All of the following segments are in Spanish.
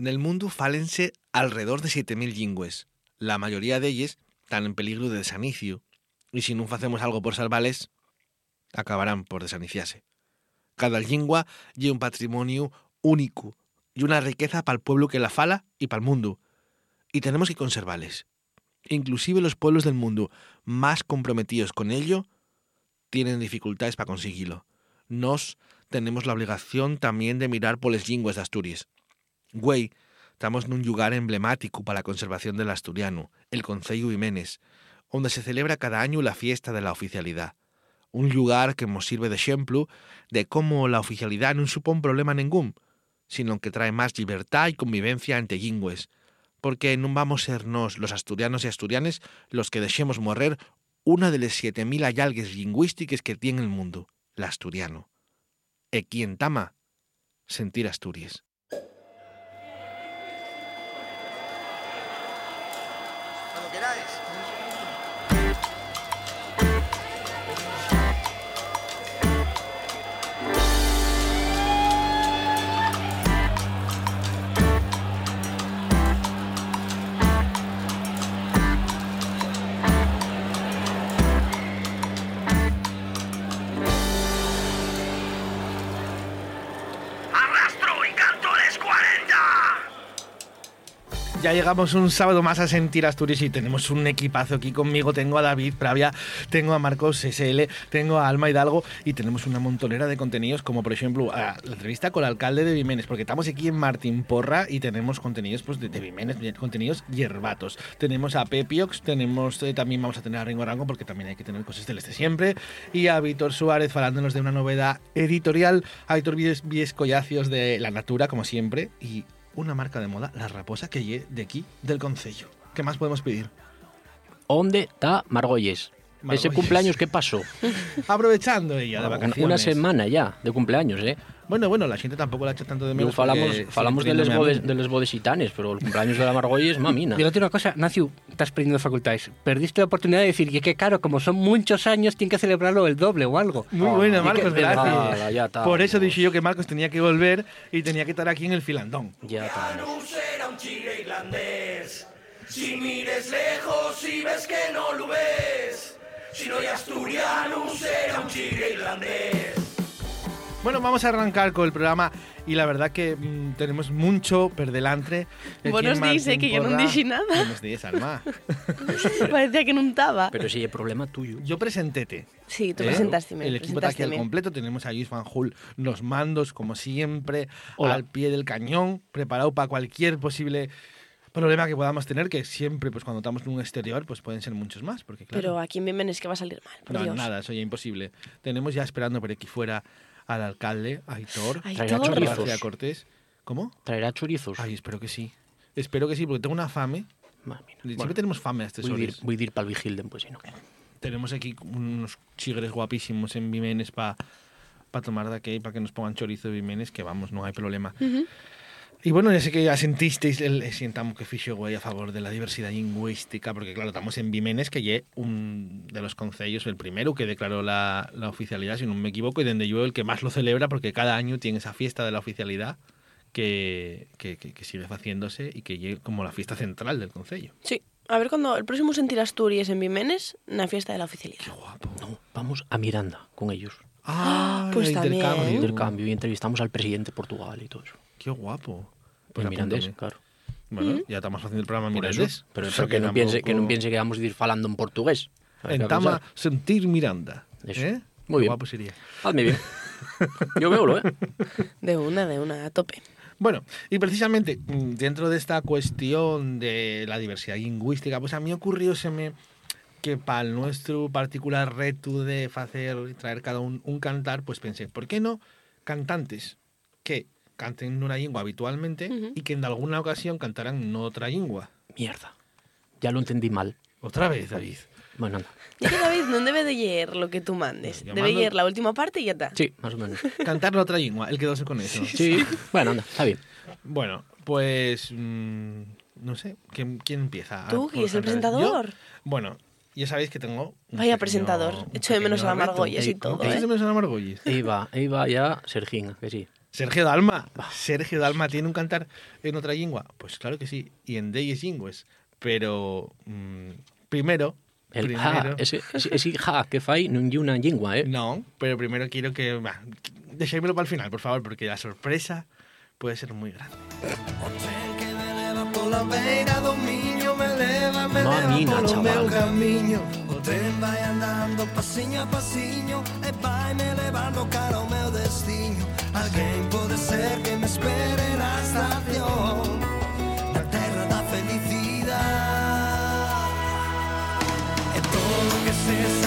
Nel mundo fálense alrededor de 7.000 lingües. La mayoría de ellas están en peligro de desanicio, y si no hacemos algo por salvales, acabarán por desaniciarse. Cada lingua lleva un patrimonio único y una riqueza para el pueblo que la fala y para el mundo, y tenemos que conservarles. Inclusive los pueblos del mundo más comprometidos con ello tienen dificultades para conseguirlo. Nos tenemos la obligación también de mirar por las lingües de Asturias. Güey, estamos en un lugar emblemático para la conservación del asturiano, el Concello Jiménez, donde se celebra cada año la fiesta de la oficialidad. Un lugar que nos sirve de ejemplo de cómo la oficialidad no supone problema ningún, sino que trae más libertad y convivencia entre lingües, porque no vamos a nos, los asturianos y asturianes, los que dejemos morrer una de las 7.000 allalgues lingüísticas que tiene el mundo, el asturiano. E quien tama, sentir Asturias. Ya llegamos un sábado más a sentir Asturias y tenemos un equipazo aquí conmigo. Tengo a David Pravia, tengo a Marcos SL, tengo a Alma Hidalgo y tenemos una montonera de contenidos como por ejemplo la entrevista con el alcalde de Vimenes, porque estamos aquí en Martín Porra y tenemos contenidos pues, de, de Vimenes, contenidos hierbatos. Tenemos a Pepiox, tenemos eh, también vamos a tener a Ringo Rango porque también hay que tener cosas del este siempre y a Víctor Suárez falándonos de una novedad editorial, a Víctor Vies, Vies Collacios de La Natura como siempre y una marca de moda, La Raposa, que lle de aquí, del Concello. ¿Qué más podemos pedir? ¿Dónde está Margolles? Ese cumpleaños, ¿qué pasó? Aprovechando ella de vacaciones. Una semana ya de cumpleaños, ¿eh? Bueno, bueno, la gente tampoco la echa tanto de menos. falamos, falamos de les, bodes, de les pero el cumpleaños de la Margolles, mamina. Mira, una cosa, Naciu, estás perdiendo facultades. Perdiste la oportunidad de decir que, que claro, como son muchos años, tienen que celebrarlo el doble o algo. Muy Ah, buena, y Marcos, que- gracias. Ala, ya está. Por eso dije yo que Marcos tenía que volver y tenía que estar aquí en el filandón. Ya está. No será un chile irlandés. Si mires lejos y ves que no lo ves. Si no hay asturiano, será un chile irlandés. Bueno, vamos a arrancar con el programa y la verdad que mm, tenemos mucho per delante. días, eh, Martín que yo no dije nada. Buenos días, Alma. Parecía que no estaba. Pero si es problema tuyo. Yo presentéte. Sí, tú ¿eh? presentaste El equipo está aquí al completo. Tenemos a Luis Van Hull, los mandos, como siempre, Hola. al pie del cañón, preparado para cualquier posible problema que podamos tener, que siempre, pues cuando estamos en un exterior, pues pueden ser muchos más, porque claro. Pero aquí en Bienvenes que va a salir mal, por no, Dios. nada, eso ya imposible. Tenemos ya esperando por aquí fuera al alcalde, Aitor, chorizos. García Cortés. ¿Cómo? ¿Traerá chorizos? Ay, espero que sí. Espero que sí, porque tengo una fame. Mamina. Siempre Bueno, tenemos fame a estas voy a ir, horas. voy a ir para el Vigilden, pues si no. Tenemos aquí unos chigres guapísimos en Vimenes para tomar de aquí, para que nos pongan chorizo de Vimenes, que vamos, no hay problema. Y bueno, ya sé que ya sentisteis el el sientamo que fixo güey a favor de la diversidad lingüística, porque claro, estamos en Vimenes, que lle un de los concellos, el primero que declaró la, la oficialidad, si no me equivoco, y donde yo el que más lo celebra, porque cada año tiene esa fiesta de la oficialidad que, que, que- que sigue haciéndose y que lle como la fiesta central del concello. Sí. A ver cuando el próximo sentir Asturias en Bimenes, una fiesta de la oficialidad. Guapo. No, vamos a Miranda con ellos. Ah, pues el también. intercambio. Intercambio y entrevistamos al presidente de Portugal y todo eso. Qué guapo. Pues mirandés, claro. Bueno, ya estamos haciendo el programa Por mirandés. eso. Pero, O sea pero que, no piense, que no tampoco- piense que vamos a ir falando en portugués. Hay que En Tama, avisar. sentir Miranda. Eso. ¿eh? Muy Qué bien. guapo sería. Hazme bien. Yo veo, ¿eh? De una, de una, a tope. Bueno, y precisamente mm, dentro de esta cuestión de la diversidad lingüística, pues a mí ocurrióseme que para el nuestro particular reto de hacer traer cada un un cantar, pues pensé, ¿por qué no cantantes que canten en una lengua habitualmente Ujú. y que en alguna ocasión cantarán en otra lengua? Mierda. Ya lo entendí mal. Otra vez, David. Bueno, anda. Y que David no debe de leer lo que tú mandes. Yo Debe mando- leer la última parte y ya está. Sí, más o menos. Cantar en otra lengua, él quedóse con eso. Sí. Bueno, anda, está bien. Bueno, pues mm, no sé, ¿quién, quién empieza? Tú, por que es el presentador. Yo, bueno, ya sabéis que tengo. Vaya pequeño- presentador. un Echo de menos a la. Margolles y Ey, ¿cómo todo, ¿eh? de menos a la Margolles? Iba, iba ya Sergín, que sí. Sergio Dalma. Sergio Dalma tiene un cantar en otra lengua. Pues claro que sí. Y en Deyes Lingües. Pero mm, primero. El primero ja, ese, ese, ja que fai non lle unha lingua, eh? No, pero primero quiero que. va, Dejémoslo para el final, por favor, porque la sorpresa puede ser muy grande. Mamina, chaval. meu camiño O tren vai andando pasiño a pasiño E vai me levando cara ao meu destino Alguén pode ser que me espere na estación. Na terra da felicidade E todo que se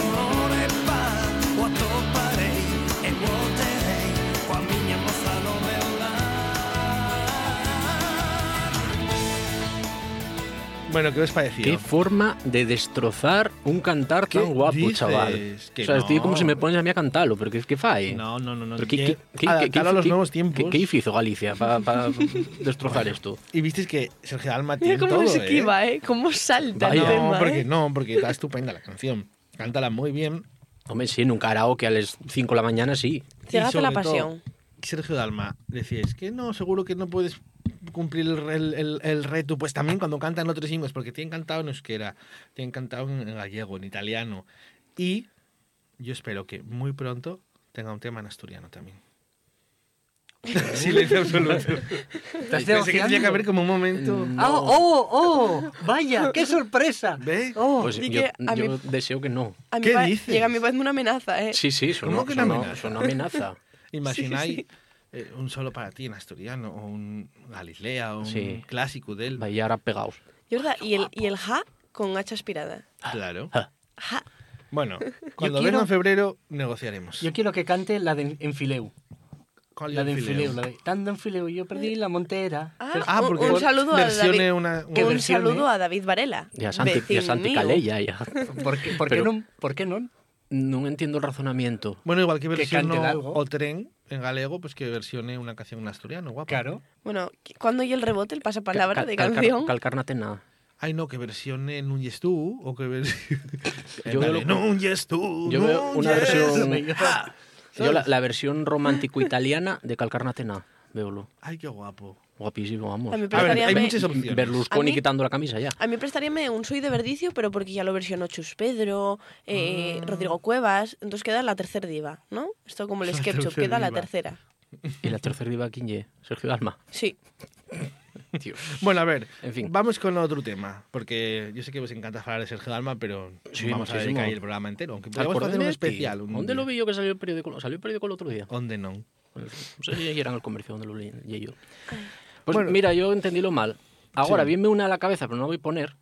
Bueno, ¿qué os pareció? Qué forma de destrozar un cantar ¿Qué tan guapo, dices? chaval. Que o sea, estoy no. como si me pones a mí a cantarlo, pero ¿qué, qué fai? No, no, no, no. Pero ¿qué, qué, qué, adaptarlo a los nuevos tiempos. ¿Qué, qué hizo Galicia para destrozar esto? Y visteis que Sergio Dalma tiene Mira cómo todo, se ¿eh? esquiva, ¿eh? Cómo salta el Vaya. tema, No, porque ¿eh? no, porque está estupenda la canción. Cántala muy bien. Hombre, sí, en un karaoke a las 5 de la mañana, sí. Cegate la sobre todo, pasión. Sergio Dalma decía, es que no, seguro que no puedes cumplir el, el- el- el reto. Pues también cuando cantan otros ingles, porque tienen cantado en euskera, tienen cantado en, en gallego, en italiano. Y yo espero que muy pronto tenga un tema en asturiano también. Silencio absoluto. ¿Estás Pensé que tenía que haber como un momento... Ah, ¡Oh, oh! ¡Vaya! ¡Qué sorpresa! ¿Ve? ¡Oh! Pues yo, que a yo mí- deseo que no. A ¿Qué dices? Llega a mí parece una amenaza, ¿eh? Sí, sí, sonó, ¿Cómo que una sonó- amenaza? sonó amenaza. Imagináis Sí, eh, un solo para ti en asturiano, o un Galislea, o un Sí. clásico de él. Vaya ahora pegados. Y, verdad, y, el, y el ja con H aspirada. Claro. Ah. Ja. Bueno, cuando quiero- venga en febrero negociaremos. Yo quiero que cante la de Enfileu. ¿Cuál La de Enfileu. La de Tando Enfileu, yo perdí la montera. Ah, Pero- Ah, un- porque un, saludo a versione David. una- Que un versione. saludo a David Varela. Y a Santi, y a Santi. Calella, ya. ¿Por qué, por qué Pero- non? Por qué non? No entiendo el razonamiento. Bueno, igual que Que versión canten algo. o tren en galego, pues que versione una canción en asturiano, guapo. Claro. Bueno, ¿cuándo hay el rebote, el pasapalabra Cal- de canción? Calcarnate nada. Ay, no, que versione yes tú, o que versione... Yo veo lo- yes tú, Yo veo un una versión- Yo la, la versión romántico-italiana de Calcarnate nada. Veolo. Ay, qué guapo. Guapísimo, vamos. A mí A ver, hay muchas opciones. Berlusconi A mí- quitando la camisa ya. a mí prestaríame un Soy de Verdicio, pero porque ya lo versionó Chus Pedro, eh, Ah. Rodrigo Cuevas, entonces queda la tercera diva, ¿no? Esto como el tercer queda la tercera. Y la tercera diva, ¿quién ye? Sergio Dalma. Sí. Dios. Bueno, a ver, En fin. vamos con otro tema, porque yo sé que os encanta hablar de Sergio Dalma, pero Sí, vamos a dedicar el programa entero, aunque podemos hacer un especial. Un ¿Dónde día. lo vi yo que salió el periódico? ¿Salió el periódico el otro día? ¿Dónde no? No sé si era en el comercio donde lo leí leí yo. Pues Bueno. mira, yo entendí lo mal. Ahora, Sí. viene una a la cabeza, pero no la voy a poner.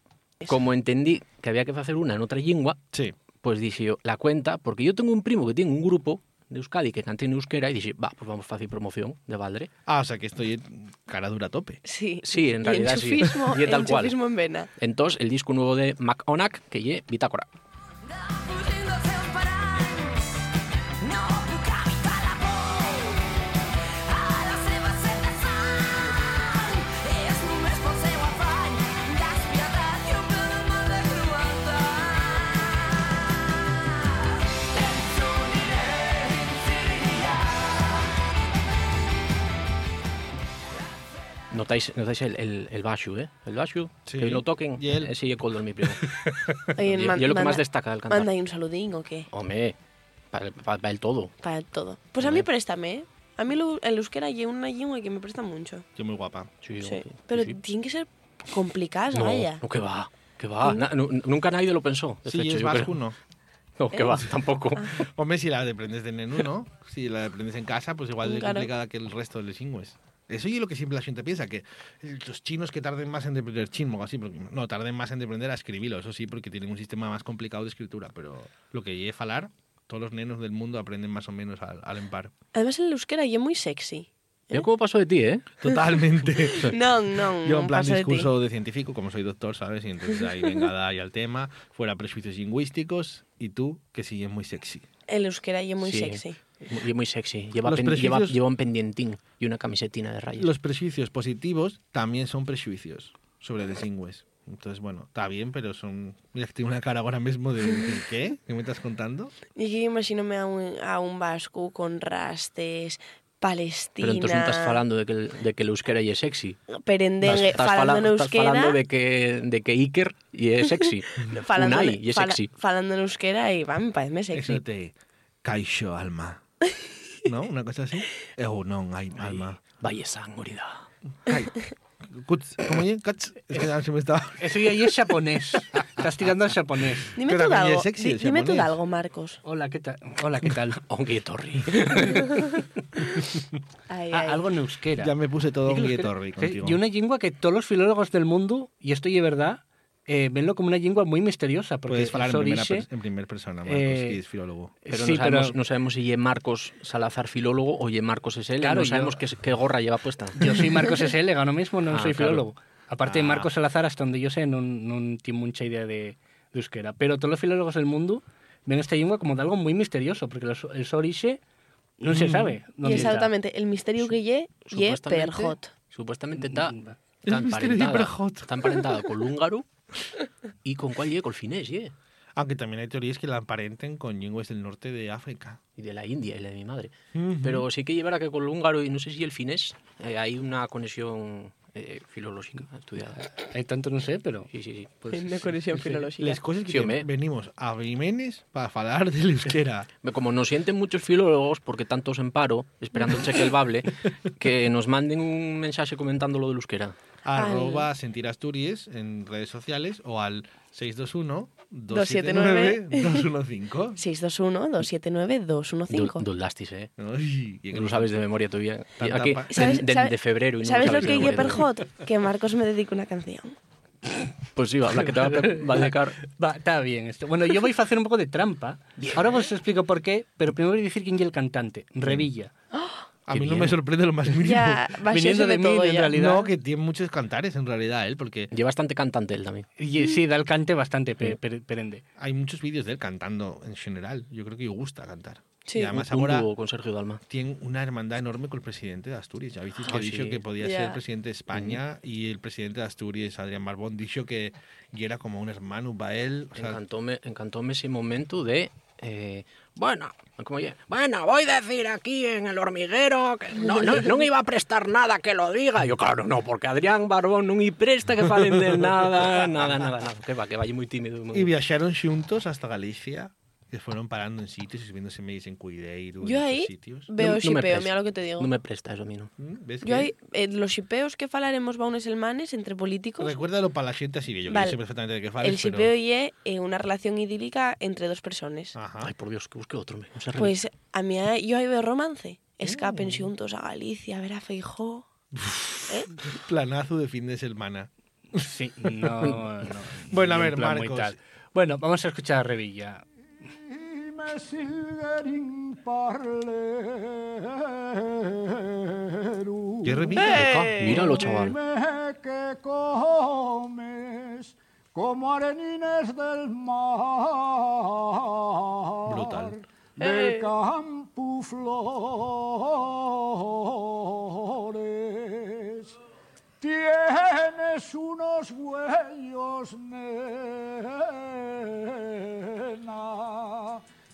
Como entendí que había que hacer una en otra lengua, Sí. pues dije yo, la cuenta, porque yo tengo un primo que tiene un grupo de Euskadi que canta en euskera y dije, va, pues vamos a hacer promoción de Valdre. Ah, o sea que estoy cara dura a tope. Sí. Sí, en Y realidad sí. enchufismo, Y tal cual. en vena. Entonces, el disco nuevo de Mac Onak, que ye Bitácora. Notáis, notáis el, el, el bashu, ¿eh? El bashu, Sí. que lo toquen, Y el- ese y el coldo de mi primo. Oye, Y- man- y es lo que manda- más destaca del cantar. ¿Manda ahí un saludín o qué? Hombre, para el todo. Para todo. Pues a mí préstame, ¿eh? A mí lo- el euskera y una lengua que me presta mucho. Yo muy guapa. Sí, Sí. Pero sí. tiene que ser complicada, No, vaya. no, que va, que va. Na- nu- nunca nadie lo pensó. Sí, hecho, es vasco. ¿no? No, que va, tampoco. Hombre, si la aprendes de nenú, ¿no? Si la aprendes en casa, pues igual de Claro. complicada que el resto de los lingües. Eso y lo que siempre la gente piensa, que los chinos que tarden más en aprender chino así, porque, no, tarden más en aprender a escribirlo, eso sí, porque tienen un sistema más complicado de escritura, pero lo que llegue a falar, todos los nenos del mundo aprenden más o menos al, al empar. Además el euskera y es muy sexy. Mira cómo pasó de ti, ¿eh? Totalmente. No, no, Yo en plan paso de discurso de, científico, como soy doctor, ¿sabes? Y entonces ahí venga da ahí al tema, fuera prejuicios lingüísticos, y tú, que sí es muy sexy. El euskera y es muy Sí. sexy. Y muy sexy. Lleva, Los pen- lleva, prejuicios- lleva un pendientín y una camisetina de rayas. Los prejuicios positivos también son prejuicios sobre los lingües. Entonces, bueno, está bien, pero son... Mira que tengo una cara ahora mismo de... de ¿Qué? ¿Qué me estás contando? Y yo imagínome a un, a un vasco con rastes, Palestina. Pero entón non estás falando de que, de que el euskera lle é sexy. Perendengue, estás, falando en estás falando euskera. de que, de que Iker lle é sexy. falando, Unai lle é fala- sexy. falando en euskera y va, me parece Eso sexy. te caixo alma. ¿No? Una cosa así. Eu non, hai alma. Vai esa angurida. Kai. Cuts, ¿Cómo es? Cats. Es que ya se me estaba... Eso ya ahí es japonés. Estás tirando al japonés. Dime Pero tú de también algo, es sexy di- dime tú de japonés. algo, Marcos. Hola, ¿qué tal? Hola, ¿qué tal? Ongue torri. Ay, Ah, ay. algo en euskera. Ya me puse todo un euskera- contigo. Y una lengua que todos los filólogos del mundo, y esto es verdad, eh, venlo como una lengua muy misteriosa. Porque Puedes falar en primera, en primera persona, Marcos, eh, que es filólogo. Pero sí, no, sabemos, pero no sabemos si lle Marcos Salazar filólogo o lle Marcos SL. Claro, no sabemos yo- qué, qué gorra lleva puesta. yo soy Marcos SL, ahora mismo no Ah, soy claro. filólogo. Aparte de Ah. Marcos Salazar, hasta donde yo sé, no, no tiene mucha idea de, de euskera. Pero todos los filólogos del mundo ven esta lengua como de algo muy misterioso, porque el, so- el Sorixe no se sabe. Y dónde está. exactamente, el misterio que lle, lle perjot. Supuestamente está, Mm, está El Perjot. está emparentada con húngaro y con cuál lle, con finés, lle. Aunque también hay teorías que la emparenten con lenguas del norte de África. Y de la India y la de mi madre. Pero sí que llevará que con el húngaro y no sé si el finés eh, hay una conexión eh, filológica estudiada. Hay tanto no sé, pero... Sí, sí, sí. pues, Una conexión sí, sí. filológica. Las cosas que Sí, home. venimos a Jiménez para hablar del euskera. Como nos sienten muchos filólogos, porque tantos en paro, esperando el cheque el bable, que nos manden un mensaje comentando lo del euskera. Arroba sentir Asturias en redes sociales o al 621-279-215. 621-279-215. Dul- Dullastis, eh. Ay, y Que lo sabes de memoria todavía. Aquí, ¿Sabes- de- febrero. Y no ¿Sabes lo sabes que todavía. perjot? Que Marcos me dedica una canción. Pues sí, va, la que te va a, dedicar. Va, está bien esto. Bueno, yo voy a hacer un poco de trampa. Ahora os explico por qué, pero primero voy a decir quién es el cantante. Revilla. A mí no me sorprende lo más mínimo. Ya, Viniendo de de mí, todo en ya. realidad. No, que tiene muchos cantares en realidad él, porque Lleva bastante cantante él también. Y sí, da el cante bastante pe- per- perende. hay muchos vídeos de él cantando en general. Yo creo que le gusta cantar. Sí. Y además un ahora con Sergio Dalma. tiene una hermandad enorme con el presidente de Asturias. Ya visteis que Ah, ha dicho sí. que podía Ya. ser presidente de España y el presidente de Asturias, Adrián Barbón, dicho que y era como un hermano para él. O sea, Encantóme, encantóme ese momento de. eh, Bueno, como lle, bueno, voy a decir aquí en el hormiguero que no, no, non iba a prestar nada que lo diga. Yo, claro, no, porque Adrián Barbón non i presta que falen de nada, nada, nada, nada. Que va, que vai moi tímido. E viaxaron xuntos hasta Galicia que fueron parando en sitios y subiéndose medios en Cuideiro, Yo en ahí sitios. veo No- no me shipeo, presta. mira lo que te digo. No me presta eso a mí, ¿no? ¿Mm? ¿Ves Yo que- hay eh, los shipeos que falaremos baunes el manes entre políticos. Recuérdalo para la gente así que yo, que Vale. yo sé perfectamente de qué el fales, shipeo pero... lle eh, una relación idílica entre dos personas. Ajá. Ay, por Dios, que busque otro. me- Pues a mí eh, yo ahí veo romance. Escapen Mm. xuntos a Galicia, a ver a Feijó. ¿Eh? Planazo de fin de semana. Sí, no, no. Bueno, a ver, Marcos. Bueno, vamos a escuchar a Revilla. Me silverin parleru. ¿Qué repite? ¡Eh! Míralo, chaval. Dime que comes como arenines del mar. Brutal. Del ¡Eh! campo flores. Tienes unos huellos, nena.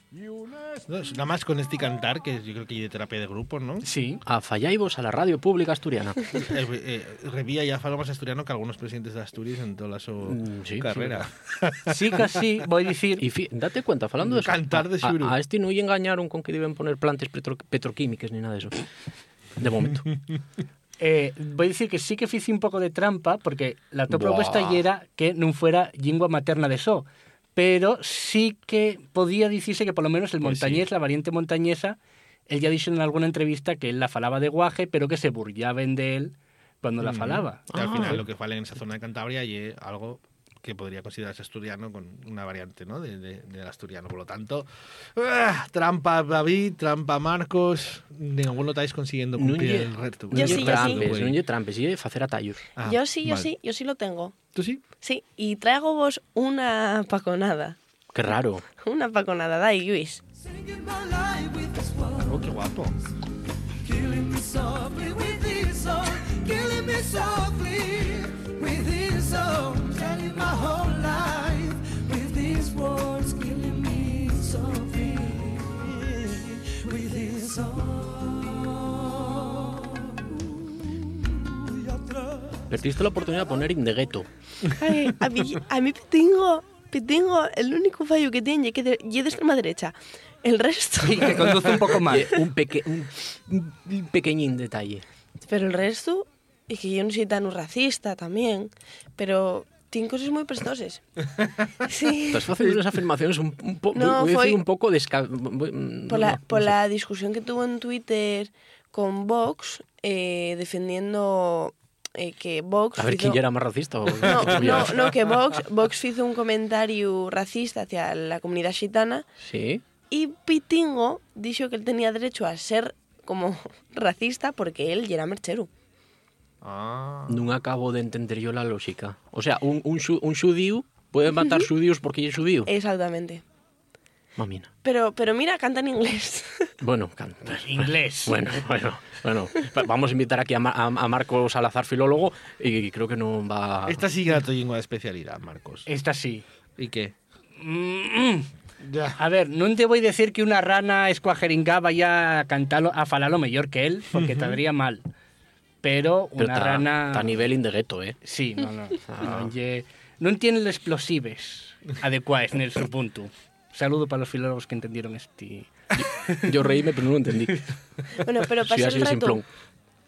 Y No, nada más con este cantar, que yo creo que hay de terapia de grupo, ¿no? Sí. A Fallaivos a la radio pública asturiana. Eh, eh, Revilla ya fala más asturiano que algunos presidentes de Asturias en toda su Mm, sí, carrera. Sí, casi voy a decir. Y fi- date cuenta, falando de eso, Cantar de a, xuru. a, a este no lle engañaron con que deben poner plantas petro- petroquímicas ni nada de eso. De momento. Eh, voy a decir que sí que hice un pouco de trampa porque la Buah. propuesta era que non fuera lingua materna de so pero sí que podía dicirse que por lo menos el Pues montañés, la variante montañesa él ya dicho en alguna entrevista que él la falaba de guaje pero que se burlaban de él cuando la falaba. Y al Ah. final lo que vale en esa zona de Cantabria y algo que podría considerarse asturiano con una variante ¿no? de, de- del asturiano. Por lo tanto, ¡ah! trampa David, trampa Marcos, ninguno estáis consiguiendo No cumplir lle- el reto. Yo sí, yo sí. trampes, güey. non lle trampes, lle facer atallos. Ah, yo sí, yo vale. sí, yo sí lo tengo. ¿Tú sí? Sí, y traigo vos una paconada. Qué raro. Una paconada, dai, Luis. Oh, qué guapo. killing me softly Perdiste la oportunidad de poner In the Ghetto. Ay, a, mí, a mí tengo, tengo el único fallo que tiene que de, y de extrema derecha. El resto. Sí, que conduce un poco mal. un, peque, un, un, pequeñín detalle. Pero el resto, y que yo no soy tan un racista también, pero tiene cosas muy prestoses. Sí. Estás haciendo unas afirmaciones un, un, po- No, voy a foi- decir un poco desca... mm, Por la, no, por no sé. la discusión que tuvo en Twitter con Vox, eh, defendiendo eh, que Vox... A ver hizo- quién era más racista. O... No, no, no, que Vox, Vox hizo un comentario racista hacia la comunidad gitana Sí. y Pitingo dijo que él tenía derecho a ser como racista porque él ya era merchero. Ah. Non acabo de entender yo la lógica. O sea, un, un, un matar xudíos porque é xudío. Exactamente. Mamina. Pero, pero mira, canta en inglés. Bueno, can- Inglés. Bueno, bueno, bueno. Vamos a invitar aquí a, Ma- a, a Marco Salazar, filólogo, y creo que non va... Esta sí que lingua de especialidad, Marcos. Esta sí. ¿Y qué? Mm, Ya. A ver, non te voy a decir que una rana escuajeringá vaya a cantarlo, a falarlo mejor que él, porque te daría mal. Pero Pero una ta, rana... a nivel indegueto, eh? Sí, no, no. Ah. Non, lle- non tiene los explosives adecuados en su punto. Saludo para los filólogos que entendieron este... Yo reíme, pero non entendí. Bueno, pero Sí, pasé así el reto.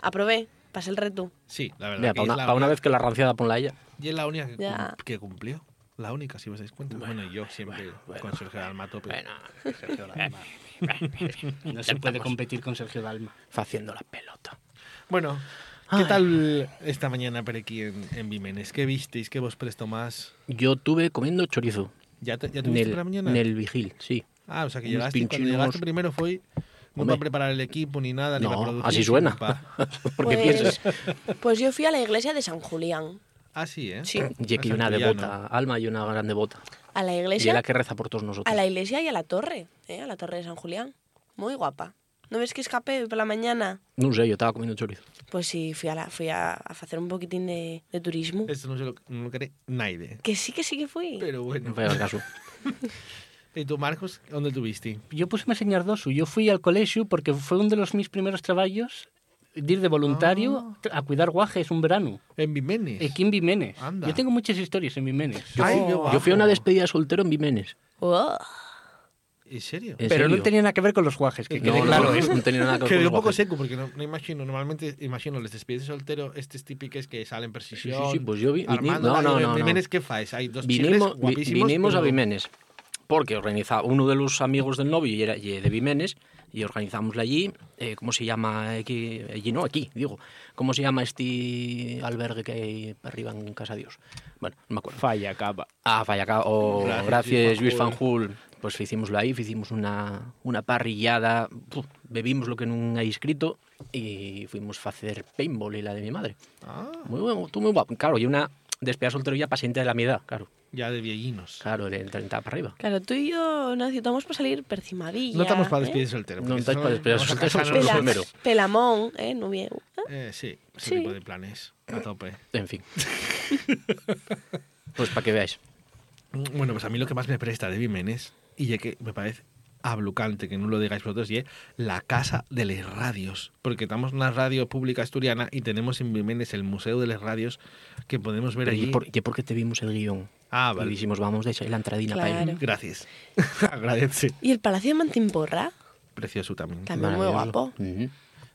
Aprobé, pasé el reto. Sí, la verdad. Mira, que para una, la pa' una vez que la ranciada ponla ella. Y es la única que, cum- Ya. que cumplió. La única, si os dais cuenta. Bueno, y yo siempre con Sergio Dalma tope. Bueno, Sergio Dalma. No se puede competir con Sergio Dalma. faciendo la pelota. Bueno, ¿qué Ay. tal esta mañana por aquí en, en Vimenes? ¿Qué visteis? ¿Qué vos presto más? Yo tuve comiendo chorizo. ¿Ya, te, ya tuviste por la mañana? nel vigil, sí. Ah, o sea que unos llegaste, cuando pinchinos. llegaste primero fue no Hombre. para preparar el equipo ni nada, ni para No, producir. así suena. pa- Porque pues, piensas, Pues yo fui a la iglesia de San Julián. Ah, sí, ¿eh? Sí. y aquí A una devota, Alma y una gran devota. A la Y es iglesia, la que reza por todos nosotros. a la iglesia y a la torre, ¿eh? a la torre de San Julián. Muy guapa. ¿No ves que escapé por la mañana? Non sei, yo estaba comiendo chorizo. Pues sí, fui a, la, fui a, a hacer un poquitín de, de turismo. Esto no se lo, no lo cree nadie. Que sí, que sí que fui. Pero bueno. al caso. ¿Y tú, Marcos, dónde tuviste? Yo puse a enseñar dos. Yo fui al colegio porque fue uno de los mis primeros trabajos de ir de voluntario a cuidar guajes un verano. En Vimenes. Aquí en Vimenes. Anda. Yo tengo muchas historias en Vimenes. Ay, qué Yo fui a una despedida de soltero en Vimenes. Oh. ¿En serio? ¿En Pero serio? no tenía nada que ver con los guajes, que No, quede no, claro no. non tenía nada que ver Quedé con un poco seco porque no, no imagino, normalmente imagino les despides de soltero, estes típicos que salen per Sí, sesión. sí, pues yo vi- Armando, no, no, no, no. Vimenes, ¿qué faes? Hay dos Vinimos, guapísimos. vinimos a pero- Vimenes. Porque organizaba uno de los amigos del novio y era y de Vimenes y organizámosla allí. Eh, ¿Cómo se llama? Aquí, allí no, aquí, digo. ¿Cómo se llama este albergue que hay arriba en Casa Dios? Bueno, no me acuerdo. Falla, capa. Ah, Fallacá, o Gracias, gracias, Luis Luis Fanjul. Fanjul. Pues hicimoslo ahí, hicimos una, una parrillada, puf, bebimos lo que non hai escrito y fuimos a hacer paintball y la de mi madre. Ah, Muy bueno, tú muy guapo. Claro, y una despedida soltero ya paciente de la mi edad, claro. ya de viejinos. Claro, de 30 para arriba. Claro, tú y yo necesitamos para salir percimadilla. No estamos para ¿eh? despedir de soltero. No eso para despedir soltero, somos Pela- primero. Pelamón, ¿eh? No bien. Eh, sí, ese Sí. tipo de planes. A tope. En fin. pues para que veáis. Bueno, pues a mí lo que más me presta de Vimenes, y ya que me parece ablucante que no lo digáis vosotros, y es la casa de las radios. Porque estamos en una radio pública asturiana y tenemos en Vimenes el Museo de las Radios que podemos ver Pero allí. ¿y por, y por qué te vimos el guion? Ah, Y vale. dijimos, vamos de echar la entradina para Claro. él. Gracias. Agradece. Y el Palacio de Mantimporra, Precioso también. también muy guapo. Ujú.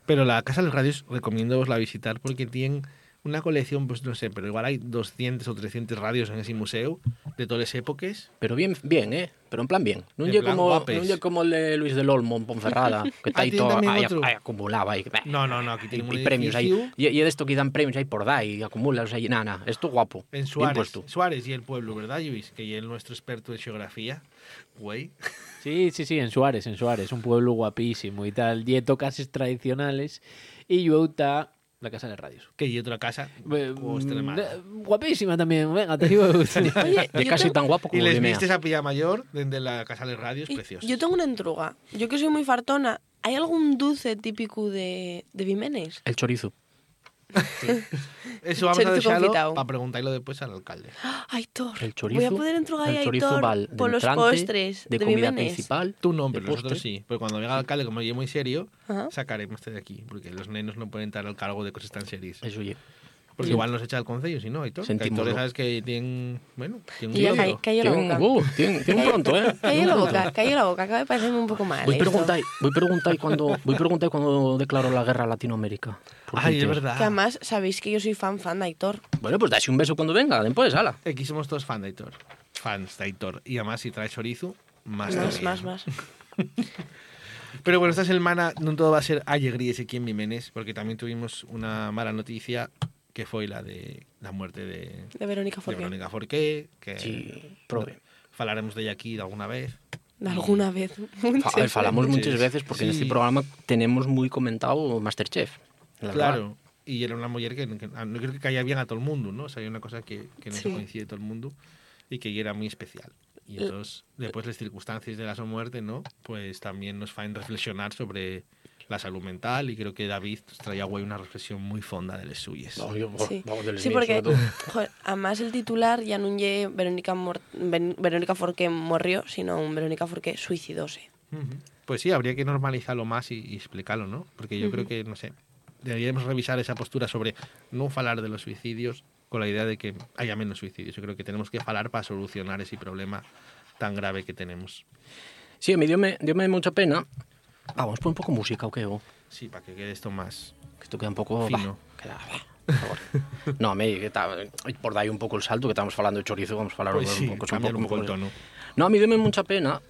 Pero la Casa de las Radios recomiendo vos la visitar porque tienen una colección, pues no sé, pero igual hay 200 o 300 radios en ese museo de todas las épocas. Pero bien, bien, ¿eh? Pero en plan bien. No En lle plan como, lle como el de Luis del Olmo en Ponferrada, que está Ah, ahí tiene todo ahí, otro. ahí acumulado ahí. No, no, no, aquí Y, tienen un y premios ahí. Y, y de esto que dan premios ahí por da y acumulan ahí. Nada, nada. Esto guapo. en Suárez. Suárez y el pueblo, ¿verdad, Luis? Que es nuestro experto en geografía. Güey. Sí, sí, sí, en Suárez, en Suárez, un pueblo guapísimo y tal. Dieto casas tradicionales y yo está la casa de radios. Que hay otra casa. Eh, como Extremadura. eh, Guapísima también, venga, te digo. Oye, De casi tengo- tan guapo Y como les Limea. viste esa pilla mayor desde la casa de radios, y- precioso. Yo tengo una entruga. Yo que soy muy fartona, ¿hay algún dulce típico de, de Vimenes? El chorizo. Eso vamos a confitado. para preguntarlo después al alcalde. Aitor. El chorizo. Voy a poder entrugar el a chorizo Aitor val de por los postres de, de, comida principal. Tú no, pero nosotros sí. Pero cuando venga el alcalde, como yo muy serio, Ajá. sacaremos de aquí. Porque los nenos no pueden estar al cargo de cosas tan serias. Eso oye. Porque igual nos echa el concello, si no, Aitor. Aitor, sabes que tiene, bueno, tiene un Tiene, boca. uh, tiene, tiene un pronto, ¿eh? Cayó la boca, cayó la boca. Acaba de parecerme un poco mal. Voy a esto. preguntar, voy a preguntar cuando, voy a preguntar cuando declaró la guerra a Latinoamérica. Ay, es verdad. Que además sabéis que yo soy fan, fan de Aitor. Bueno, pues dase un beso cuando venga, después, ala. Aquí somos todos fan de Aitor. Fans de Aitor. Y además, si trae chorizo, más Más, más, más. Pero bueno, esta semana no todo va a ser alegrías aquí en Mimenes, porque también tuvimos una mala noticia que fue la de la muerte de, De Verónica de Forqué. Verónica Forqué, que Sí, prove. falaremos de ella aquí de alguna vez. De alguna vez. Muchas eh, falamos veces. muchas veces porque en Sí. este programa tenemos muy comentado Masterchef. la verdad. Claro. Y era una mujer que, que- no creo que caía bien a todo el mundo, ¿no? O sea, hay una cosa que, que no se Sí. coincide todo el mundo y que era muy especial. Y L- entonces, después las circunstancias de la su muerte, ¿no? Pues también nos hacen reflexionar sobre la salud mental y creo que David traía güey una reflexión muy fonda de las suyas. No, yo- Sí, vamos, de les sí míos, porque joder, además el titular ya no lle Verónica, Mor Ven- Verónica Forqué morrió, sino un Verónica Forqué suicidóse. Pues sí, habría que normalizarlo más y, y explicarlo, ¿no? Porque yo creo que, no sé, deberíamos revisar esa postura sobre no hablar de los suicidios con la idea de que haya menos suicidios. Yo creo que tenemos que hablar para solucionar ese problema tan grave que tenemos. Sí, a mí diome, diome mucha pena. Vamos, pon un poco música, ¿o qué? o? Sí, para que quede esto más... Que esto queda un pouco... Fino. Bah, queda, bah, no, a mí, que ta, por dar un pouco el salto, que estamos falando de chorizo, vamos a falar Pues un, sí, pouco, cambiar un poco el tono. No, a mí deme mucha pena,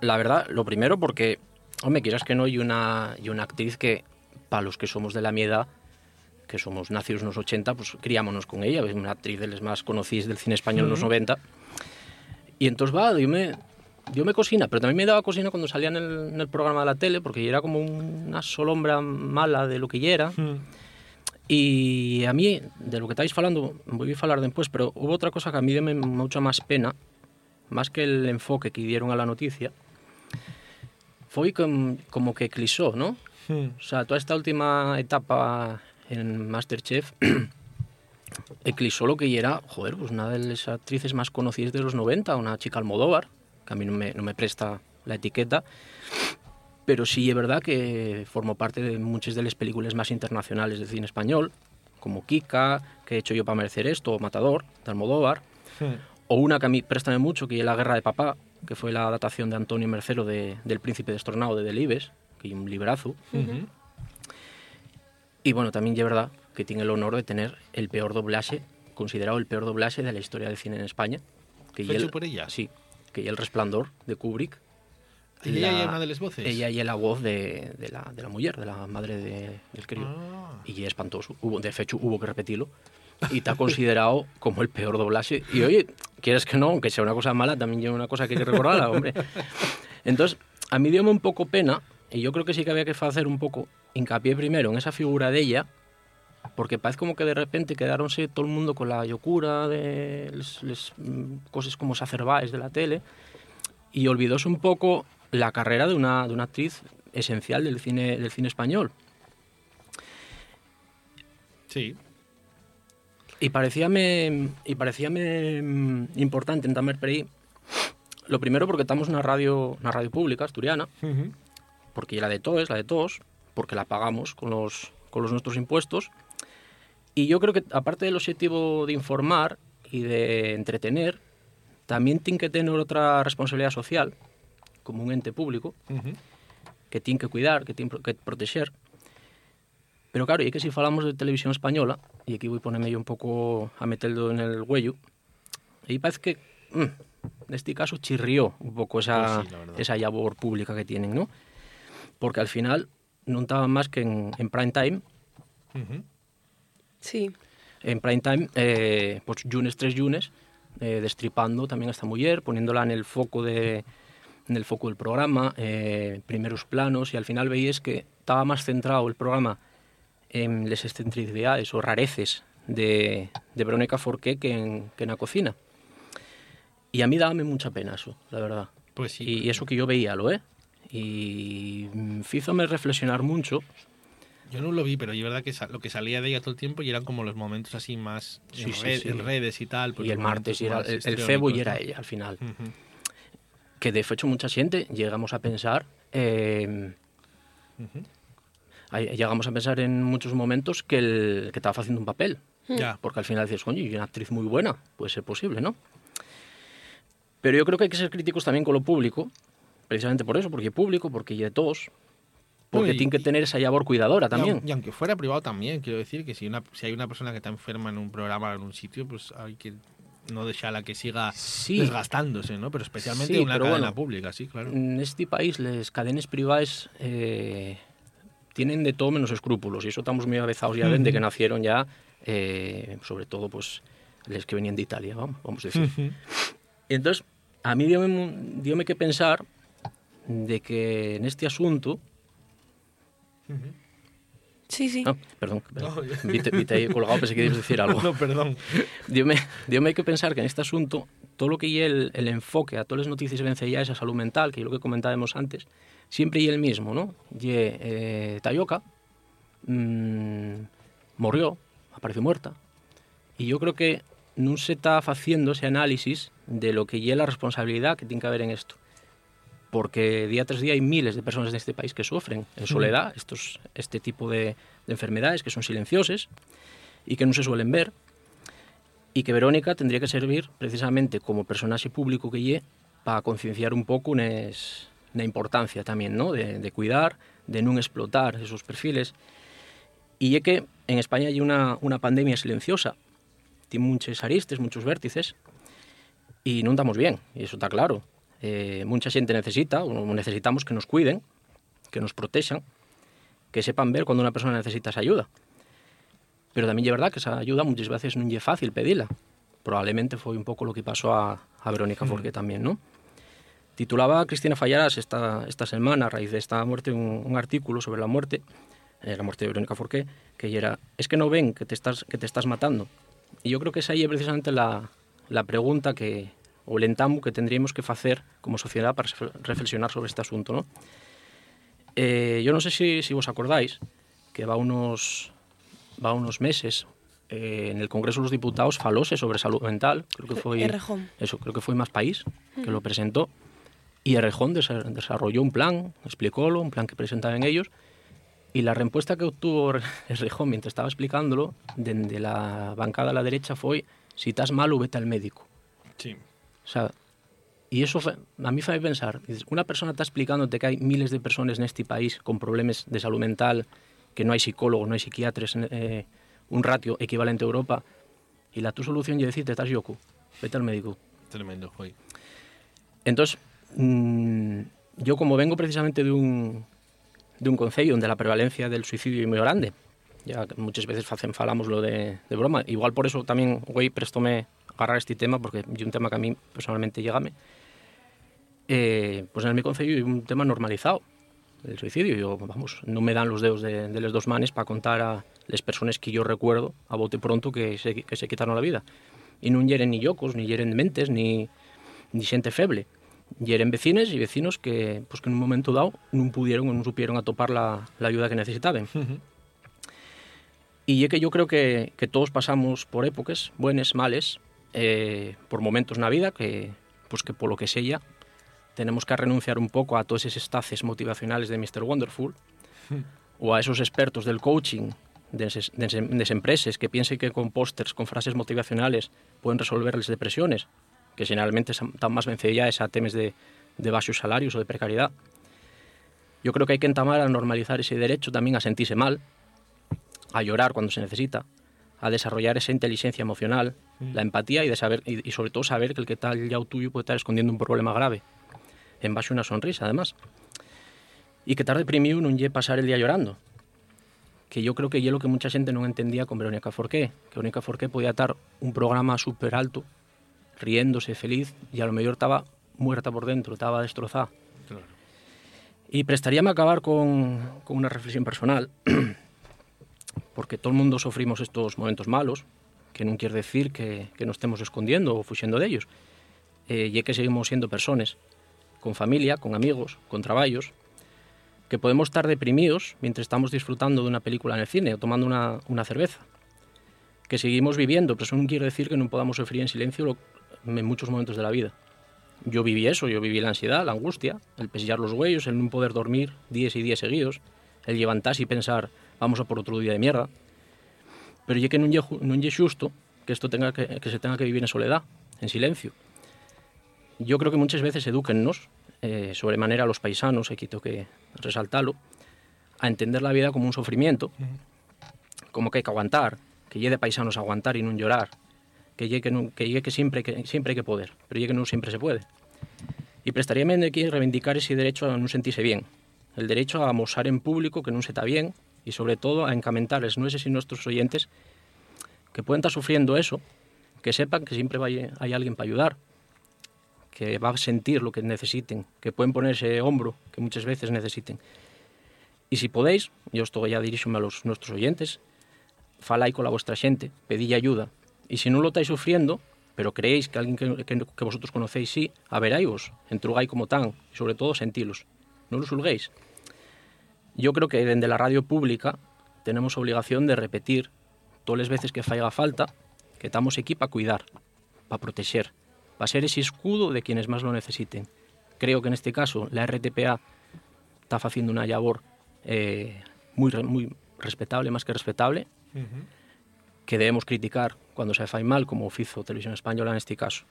la verdad, lo primero porque, hombre, quieras que no, y una, y una actriz que, para los que somos de la mi edad, que somos nacidos en los 80, pues criámonos con ella, es una actriz de las más conocidas del cine español en los 90. Y entonces va, yo me, yo me cocina, pero también me daba cocina cuando salía en el, en el programa de la tele, porque era como una solombra mala de lo que ella era. Y a mí, de lo que estáis falando, voy a hablar después, pero hubo otra cosa que a mí me mucha más pena, más que el enfoque que dieron a la noticia, fue com- como que eclisó, ¿no? O sea, toda esta última etapa en Masterchef eclisó lo que era, joder, pues una de las actrices más conocidas de los 90, una chica Almodóvar, que a mí no me, no me presta la etiqueta, pero sí es verdad que formó parte de muchas de las películas más internacionales del cine español, como Kika, que he hecho yo para merecer esto, o Matador, de Almodóvar, o una que a mí préstame mucho, que es La guerra de papá, que fue la adaptación de Antonio Mercero de, del Príncipe destronado de Delibes, que es un librazo. Y bueno, también es verdad que tiene el honor de tener el peor doblaje, considerado el peor doblaje de la historia del cine en España. Que ¿Fecho y el- por ella? Sí, que y El Resplandor de Kubrick. ¿Ella La- es una de las voces? Ella y la voz de, de la, de la mujer, de la madre de, del crío. Ah. Y es espantoso. Hubo, de hecho, hubo que repetirlo. Y está considerado como el peor doblaje. Y oye, quieres que no, aunque sea una cosa mala, también es una cosa que hay que recordarla, hombre. Entonces, a mí dio un poco pena, y yo creo que sí que había que hacer un poco hincapié primero en esa figura de ella, porque parece como que de repente quedaronse todo el mundo con la locura de las cosas como sacerváis de la tele, y olvidóse un poco la carrera de una, de una actriz esencial del cine, del cine español. Sí. Y parecíame, y parecíame mm, importante en Tamer Peri, lo primero porque estamos en una radio, una radio pública asturiana, porque la de todos, la de todos, porque la pagamos con los, con los nuestros impuestos. Y yo creo que aparte del objetivo de informar y de entretener, también tiene que tener otra responsabilidad social, como un ente público, que tiene que cuidar, que tiene que proteger. Pero claro, y que si falamos de televisión española, y aquí voy a ponerme yo un poco a meterlo en el huello, y parece que, mm, en este caso, chirrió un poco esa, Pues sí, esa labor pública que tienen, ¿no? Porque al final no estaban más que en, en prime time, Sí. en prime time, eh, pues lunes tres lunes, eh, destripando también a esta mujer, poniéndola en el foco de en el foco del programa, eh, primeros planos, y al final veíais que estaba más centrado el programa en las excentricidades o rareces de, de Verónica Forqué que en, que en la cocina. Y a mí dábame mucha pena eso, la verdad. Pues sí. Y, eso que yo veía, lo ¿eh? Y hízome reflexionar mucho Yo no lo vi, pero es verdad que lo que salía de ella todo el tiempo y eran como los momentos así más Sí, en, sí, red- sí. en redes y tal. pues y el martes y era el, el y era ella al final. Que de hecho mucha gente llegamos a pensar, eh, ahí llegamos a pensar en muchos momentos que, el, que estaba haciendo un papel. Ya. Porque al final dices, coño, y una actriz muy buena, puede ser posible, ¿no? Pero yo creo que hay que ser críticos también con lo público, precisamente por eso, porque es público, porque hay de todos, porque y- tiene que tener esa labor cuidadora también. Y, aunque fuera privado también, quiero decir que si, una, si hay una persona que está enferma en un programa o en un sitio, pues hay que no dejarla que siga Sí. desgastándose, ¿no? Pero especialmente Sí, en una pero cadena bueno, pública, sí, claro. En este país, las cadenas privadas eh, tienen de todo menos escrúpulos, y eso estamos muy avezados ya desde que nacieron ya, eh, sobre todo, pues, los que venían de Italia, vamos, vamos a decir. Entonces, a mí diome, diome que pensar de que en este asunto... Sí, sí. Perdón, perdón. No, ya. Vite, vite ahí colgado, pensé que ibas a decir algo. No, perdón. Diome, diome hay que pensar que en este asunto, todo lo que y el, el enfoque a todas las noticias vencelladas a salud mental, que es lo que comentábamos antes, siempre y el mismo, ¿no? Y eh, Tayoka mm, murió, apareció muerta, y yo creo que no se está haciendo ese análisis de lo que y la responsabilidad que tiene que haber en esto. Porque día tras día hay miles de personas en este país que sufren en soledad estos, este tipo de, de enfermedades que son silenciosas y que no se suelen ver y que Verónica tendría que servir precisamente como personaje público que lle para concienciar un poco nes, na importancia también, ¿no? De, de cuidar, de no explotar esos perfiles. Y es que en España hay una, pandemia silenciosa, tiene muchos aristes, muchos vértices, y no estamos bien, y eso está claro. Eh, mucha gente necesita, o necesitamos que nos cuiden, que nos protejan, que sepan ver cuando una persona necesita esa ayuda. Pero también es verdad que esa ayuda muchas veces no es fácil pedirla. Probablemente fue un poco lo que pasó a, a Verónica Forqué también, ¿no? Titulaba Cristina Fallaras esta, esta semana, a raíz de esta muerte, un, un artículo sobre la muerte, eh, la muerte de Verónica Forqué, que era, es que no ven que te estás, que te estás matando. Y yo creo que esa ahí es precisamente la, la pregunta que, o el entamo que tendríamos que hacer como sociedad para reflexionar sobre este asunto, ¿no? Eh, yo no sé si, si vos acordáis que va unos, va unos meses eh, en el Congreso de los Diputados falóse sobre salud mental, creo que fue Errejón. eso, creo que fue Más País que lo presentó y Errejón desa- desarrolló un plan, explicólo, un plan que presentaban ellos y la respuesta que obtuvo Errejón mientras estaba explicándolo desde la bancada a la derecha fue si estás malo vete al médico. Sí. O sea, y eso a mí me pensar, dices, una persona está explicándote que hay miles de personas en este país con problemas de salud mental, que no hay psicólogos, no hay psiquiatras, eh, un ratio equivalente a Europa, y la tu solución es decirte, estás yoku, vete al médico. Tremendo, fue. Entonces, mm, yo como vengo precisamente de un, de un concello donde la prevalencia del suicidio es muy grande, ya muchas veces falamos lo de, de broma, igual por eso también, güey, prestóme agarrar este tema, porque es un tema que a mí personalmente llegame, eh, pues en mi concello es un tema normalizado, el suicidio. Yo, vamos, no me dan los dedos de, de los dos manes para contar a las personas que yo recuerdo a bote pronto que se, que se quitaron la vida. Y no hieren ni yocos, ni hieren mentes, ni, ni xente feble. Hieren vecines y vecinos que, pues, que en un momento dado no pudieron o no supieron atopar la, la ayuda que necesitaban. Y es que yo creo que, que todos pasamos por épocas, buenas, males, eh, por momentos en la vida que, pues que por lo que sea, tenemos que renunciar un poco a todos esos estaces motivacionales de Mr. Wonderful o a esos expertos del coaching de esas, de esas- de esas empresas que piensen que con pósters, con frases motivacionales pueden resolver las depresiones, que generalmente están más vencelladas a temas de, de bajos salarios o de precariedad. Yo creo que hay que entamar a normalizar ese derecho también a sentirse mal, a llorar cuando se necesita, a desarrollar esa inteligencia emocional, la empatía y, de saber, y, y sobre todo saber que el que está al lado tuyo puede estar escondiendo un problema grave, en base a una sonrisa además. Y que estar deprimido no lle pasar el día llorando. Que yo creo que es lo que mucha gente no entendía con Verónica Forqué, que Verónica Forqué podía estar un programa súper alto, riéndose, feliz, y a lo mejor estaba muerta por dentro, estaba destrozada. Claro. Y prestaríame a acabar con, con una reflexión personal, porque todo el mundo sufrimos estos momentos malos, que no quiere decir que, que nos estemos escondiendo o fugiendo de ellos, eh, y es que seguimos siendo personas, con familia, con amigos, con trabajos, que podemos estar deprimidos mientras estamos disfrutando de una película en el cine o tomando una, una cerveza, que seguimos viviendo, pero eso no quiere decir que no podamos sufrir en silencio en muchos momentos de la vida. Yo viví eso, yo viví la ansiedad, la angustia, el pesillar los huellos, el no poder dormir días y días seguidos, el levantarse y pensar, vamos a por otro día de mierda. pero lle que non lle, non lle xusto que isto tenga que, que se tenga que vivir en soledad, en silencio. Yo creo que muchas veces edúquennos eh, sobremanera a los paisanos, e quito que resaltalo, a entender la vida como un sufrimiento, como que hai que aguantar, que lle de paisanos aguantar e non llorar, que lle que, que, lle que siempre que siempre hai que poder, pero lle que non sempre se puede. Y prestaríame de aquí reivindicar ese derecho a non sentirse bien, el derecho a mostrar en público que non se está bien y sobre todo a encamentarles nuestros y nuestros oyentes que pueden estar sufriendo eso, que sepan que siempre hay alguien para ayudar, que va a sentir lo que necesiten, que pueden ponerse hombro, que muchas veces necesiten. Y si podéis, yo esto ya diríxome a los nuestros oyentes, falai con la vuestra xente, pedille ayuda. Y si non lo estáis sufriendo, pero creéis que alguien que, que, vosotros conocéis sí, averaivos, entrugai como tan, y sobre todo sentilos. Non lo sulguéis. Yo creo que dende la radio pública tenemos obligación de repetir todas las veces que faiga falta que estamos aquí para cuidar, para proteger, para ser ese escudo de quienes más lo necesiten. Creo que en este caso la RTPA está haciendo una labor eh, muy, muy respetable, más que respetable, que debemos criticar cuando se fai mal, como hizo Televisión Española en este caso.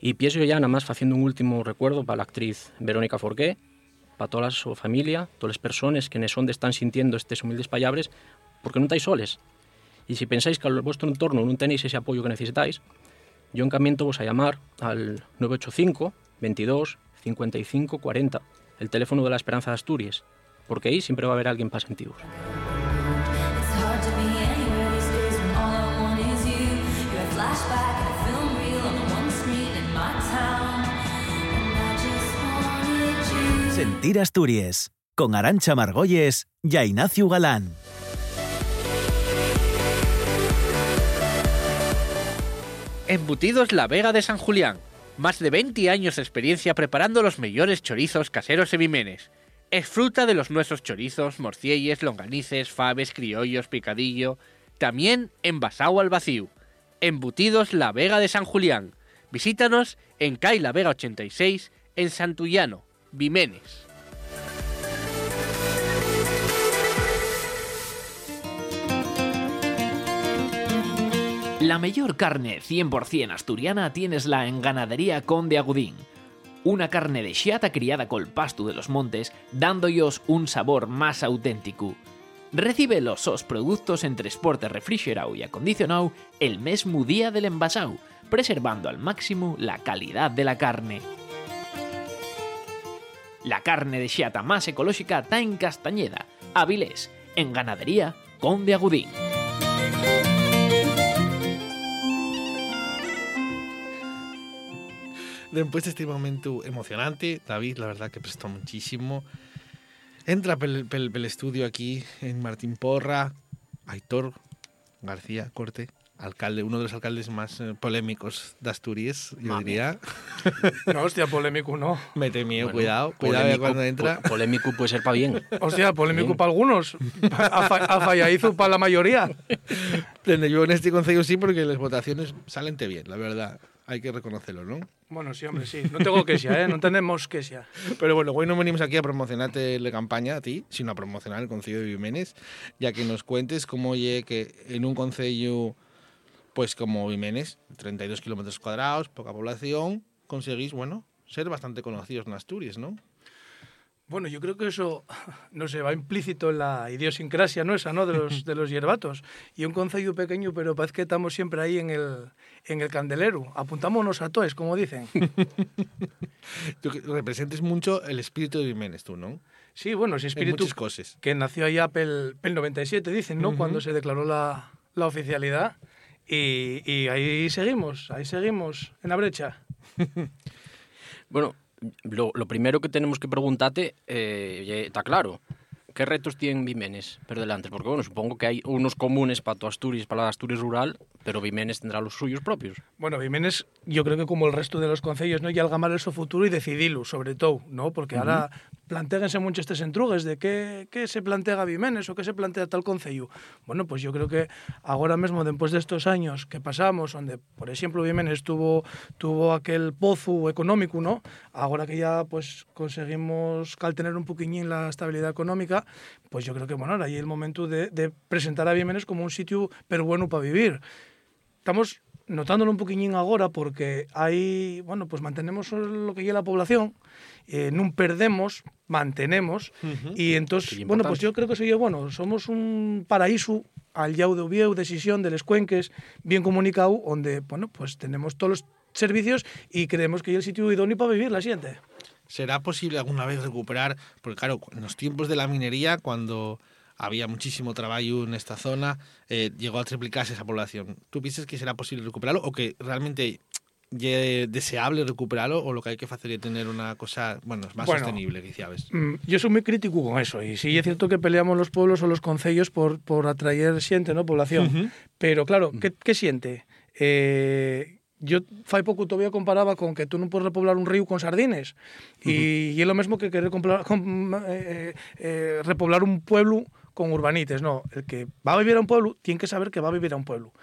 Y pienso ya nada más haciendo un último recuerdo para la actriz Verónica Forqué, para toda su familia, todas las personas que en son están sintiendo estos humildes pallabres, porque non estáis soles. Y si pensáis que al vuestro entorno non tenéis ese apoyo que necesitáis, yo encamiento vos a llamar al 985 22 55 40, el teléfono de la Esperanza de Asturias, porque ahí siempre va a haber alguien para sentiros. Sentir Asturias, con Arancha Margolles y Ignacio Galán. Embutidos La Vega de San Julián. Más de 20 años de experiencia preparando los mejores chorizos caseros de Vimenes. Es fruta de los nuestros chorizos, morcielles, longanices, faves, criollos, picadillo. También envasado al vacío. Embutidos La Vega de San Julián. Visítanos en Cai La Vega 86 en Santullano, Vimenes. La mejor carne 100% asturiana tienesla en Ganadería Conde Agudín. Una carne de xiata criada col pasto de los montes, dándoos un sabor más auténtico. Recibe los sos productos en transporte refrigerado y acondicionado el mesmo día del envasado, preservando al máximo la calidad de la carne. La carne de xiata más ecológica está en Castañeda, Avilés, en Ganadería Conde Agudín. Después de este momento emocionante, David, la verdad que prestó muchísimo. Entra pel, pel, pel estudio aquí en Martín Porra, Aitor García Corte, alcalde, uno de los alcaldes más eh, polémicos de Asturias, yo Mami. diría. No, hostia, polémico no. Mete miedo, Bueno, cuidado, cuidado cuando entra. po- Polémico puede ser para bien. Hostia, polémico para algunos. A, fa- a para la mayoría. Yo en este consejo sí, porque las votaciones salen bien, la verdad. Hay que reconocerlo, ¿no? Bueno, sí, hombre, sí. No tengo queja, ¿eh? No tenemos queja. Pero bueno, hoy no venimos aquí a promocionarte la campaña a ti, sino a promocionar el Concello de Vimenes, ya que nos cuentes cómo oye que en un concello, pues como Vimenes, 32 kilómetros cuadrados, poca población, conseguís, bueno, ser bastante conocidos en Asturias, ¿no? Bueno, yo creo que eso, no sé, va implícito en la idiosincrasia ¿no? esa, ¿no? De los, de los hierbatos. Y un concello pequeño, pero parece que estamos siempre ahí en el, en el candelero. Apuntámonos a toes, como dicen. Tú representes mucho el espíritu de Vimenes, tú, ¿no? Sí, bueno, ese espíritu muchas cosas. que nació allá pel, pel 97, dicen, ¿no? Ujú. Cuando se declaró la, la oficialidad. Y, y ahí seguimos, ahí seguimos, en la brecha. Bueno, lo, lo primero que tenemos que preguntarte, eh, está claro, ¿qué retos tienen Vimenes por delante? Porque bueno, supongo que hay unos comunes para tu Asturias, para la Asturias rural, pero Vimenes tendrá los suyos propios. Bueno, Vimenes, yo creo que como el resto de los concellos, ¿no? Y algamar el su futuro y decidirlo, sobre todo, ¿no? Porque ahora plantéense mucho estos entrugues de qué, qué se plantea Vimenes o qué se plantea tal concello. Bueno, pues yo creo que ahora mismo, después de estos años que pasamos, donde, por ejemplo, Vimenes tuvo, tuvo aquel pozo económico, ¿no? Ahora que ya, pues, conseguimos cal tener un poquillín la estabilidad económica, pues yo creo que, bueno, ahora hay el momento de, de presentar a Vimenes como un sitio pero bueno para vivir. Estamos notándolo un poquillín ahora porque hay, bueno, pues mantenemos lo que lleva la población, eh, non perdemos, mantenemos, y entonces, Que é bueno, pues yo creo que soy bueno, somos un paraíso al llau de Ubieu, de Sisión, de Les Cuenques, bien comunicado, donde, bueno, pues tenemos todos los servicios y creemos que hay el sitio idóneo para vivir la siguiente. ¿Será posible alguna vez recuperar? Porque claro, en los tiempos de la minería, cuando había muchísimo trabajo en esta zona, eh, llegó a triplicarse esa población. ¿Tú piensas que será posible recuperarlo o que realmente es deseable recuperarlo o lo que hay que hacer es tener una cosa, bueno, más Bueno. sostenible, quizás? Mm, Yo soy muy crítico con eso y sí es cierto que peleamos los pueblos o los concellos por, por atraer siente, ¿no? población. Pero claro, ¿qué, qué siente? Eh, yo fai pouco todavía comparaba con que tú non podes repoblar un río con sardines. E, e é lo mesmo que querer complar, com, eh, eh, repoblar un pueblo con urbanites, no, el que va a vivir a un pueblo tiene que saber que va a vivir a un pueblo.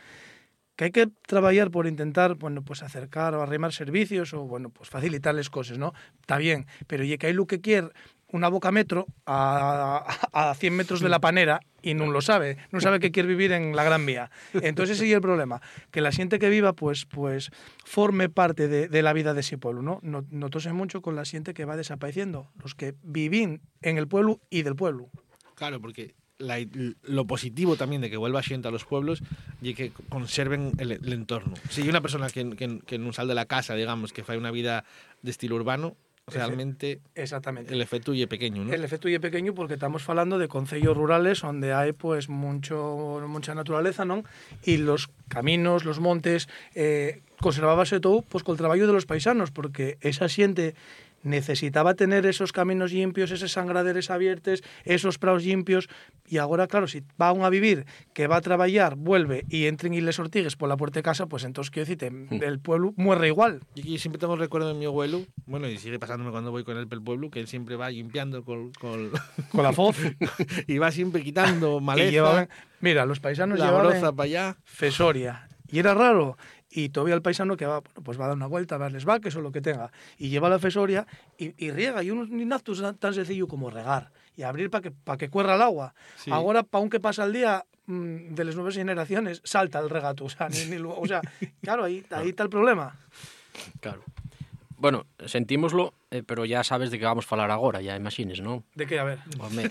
Que hay que trabajar por intentar, bueno, pues acercar o arrimar servicios o, bueno, pues facilitarles cosas, ¿no? Está bien, pero y que hay lo que quiere una boca metro a, a 100 metros de la panera y no lo sabe, no sabe que quiere vivir en la Gran Vía. Entonces ese es el problema, que la gente que viva pues pues forme parte de, de la vida de ese pueblo, ¿no? No- Notóse mucho con la gente que va desapareciendo, los que vivín en el pueblo y del pueblo. Claro, porque la- lo positivo también de que vuelva gente a los pueblos y que conserven el, entorno. Si hay una persona que, que, que no sale de la casa, digamos, que hace una vida de estilo urbano, realmente Exactamente. el efecto é pequeño, ¿no? El efecto é pequeño porque estamos falando de concellos rurales onde hai pues mucho mucha naturaleza, non? E los caminos, los montes eh conservábase todo pois pues, co traballo de los paisanos, porque esa xente necesitaba tener esos caminos limpios, esos sangraderes abiertos, esos praos limpios y ahora, claro, si va a vivir, que va a trabajar, vuelve y entren y les ortigues por la puerta de casa, pues entonces, quiero decirte, el pueblo muere igual. Y siempre tengo recuerdo de mi abuelo, bueno, y sigue pasándome cuando voy con él pel pueblo, que él siempre va limpiando con, con, Con la foz. y va siempre quitando Y maleza, llevaban- mira, los paisanos la llevaban broza para allá. fesoria. Y era raro. Y todavía el paisano que va, bueno, pues va a dar una vuelta, a ver les vaques o lo que tenga. Y lleva la fesoria y, y riega. Y un acto tan- tan sencillo como regar. Y abrir para que, para que cuerra el agua. Sí. Ahora, para un que pasa el día mm, de las nuevas generaciones, salta el regato. O sea, ni- ni o sea claro, ahí, ahí está el problema. Claro. Bueno, sentímoslo, eh, pero ya sabes de que vamos a falar agora, ya imagines, non? ¿De qué? A ver. Home,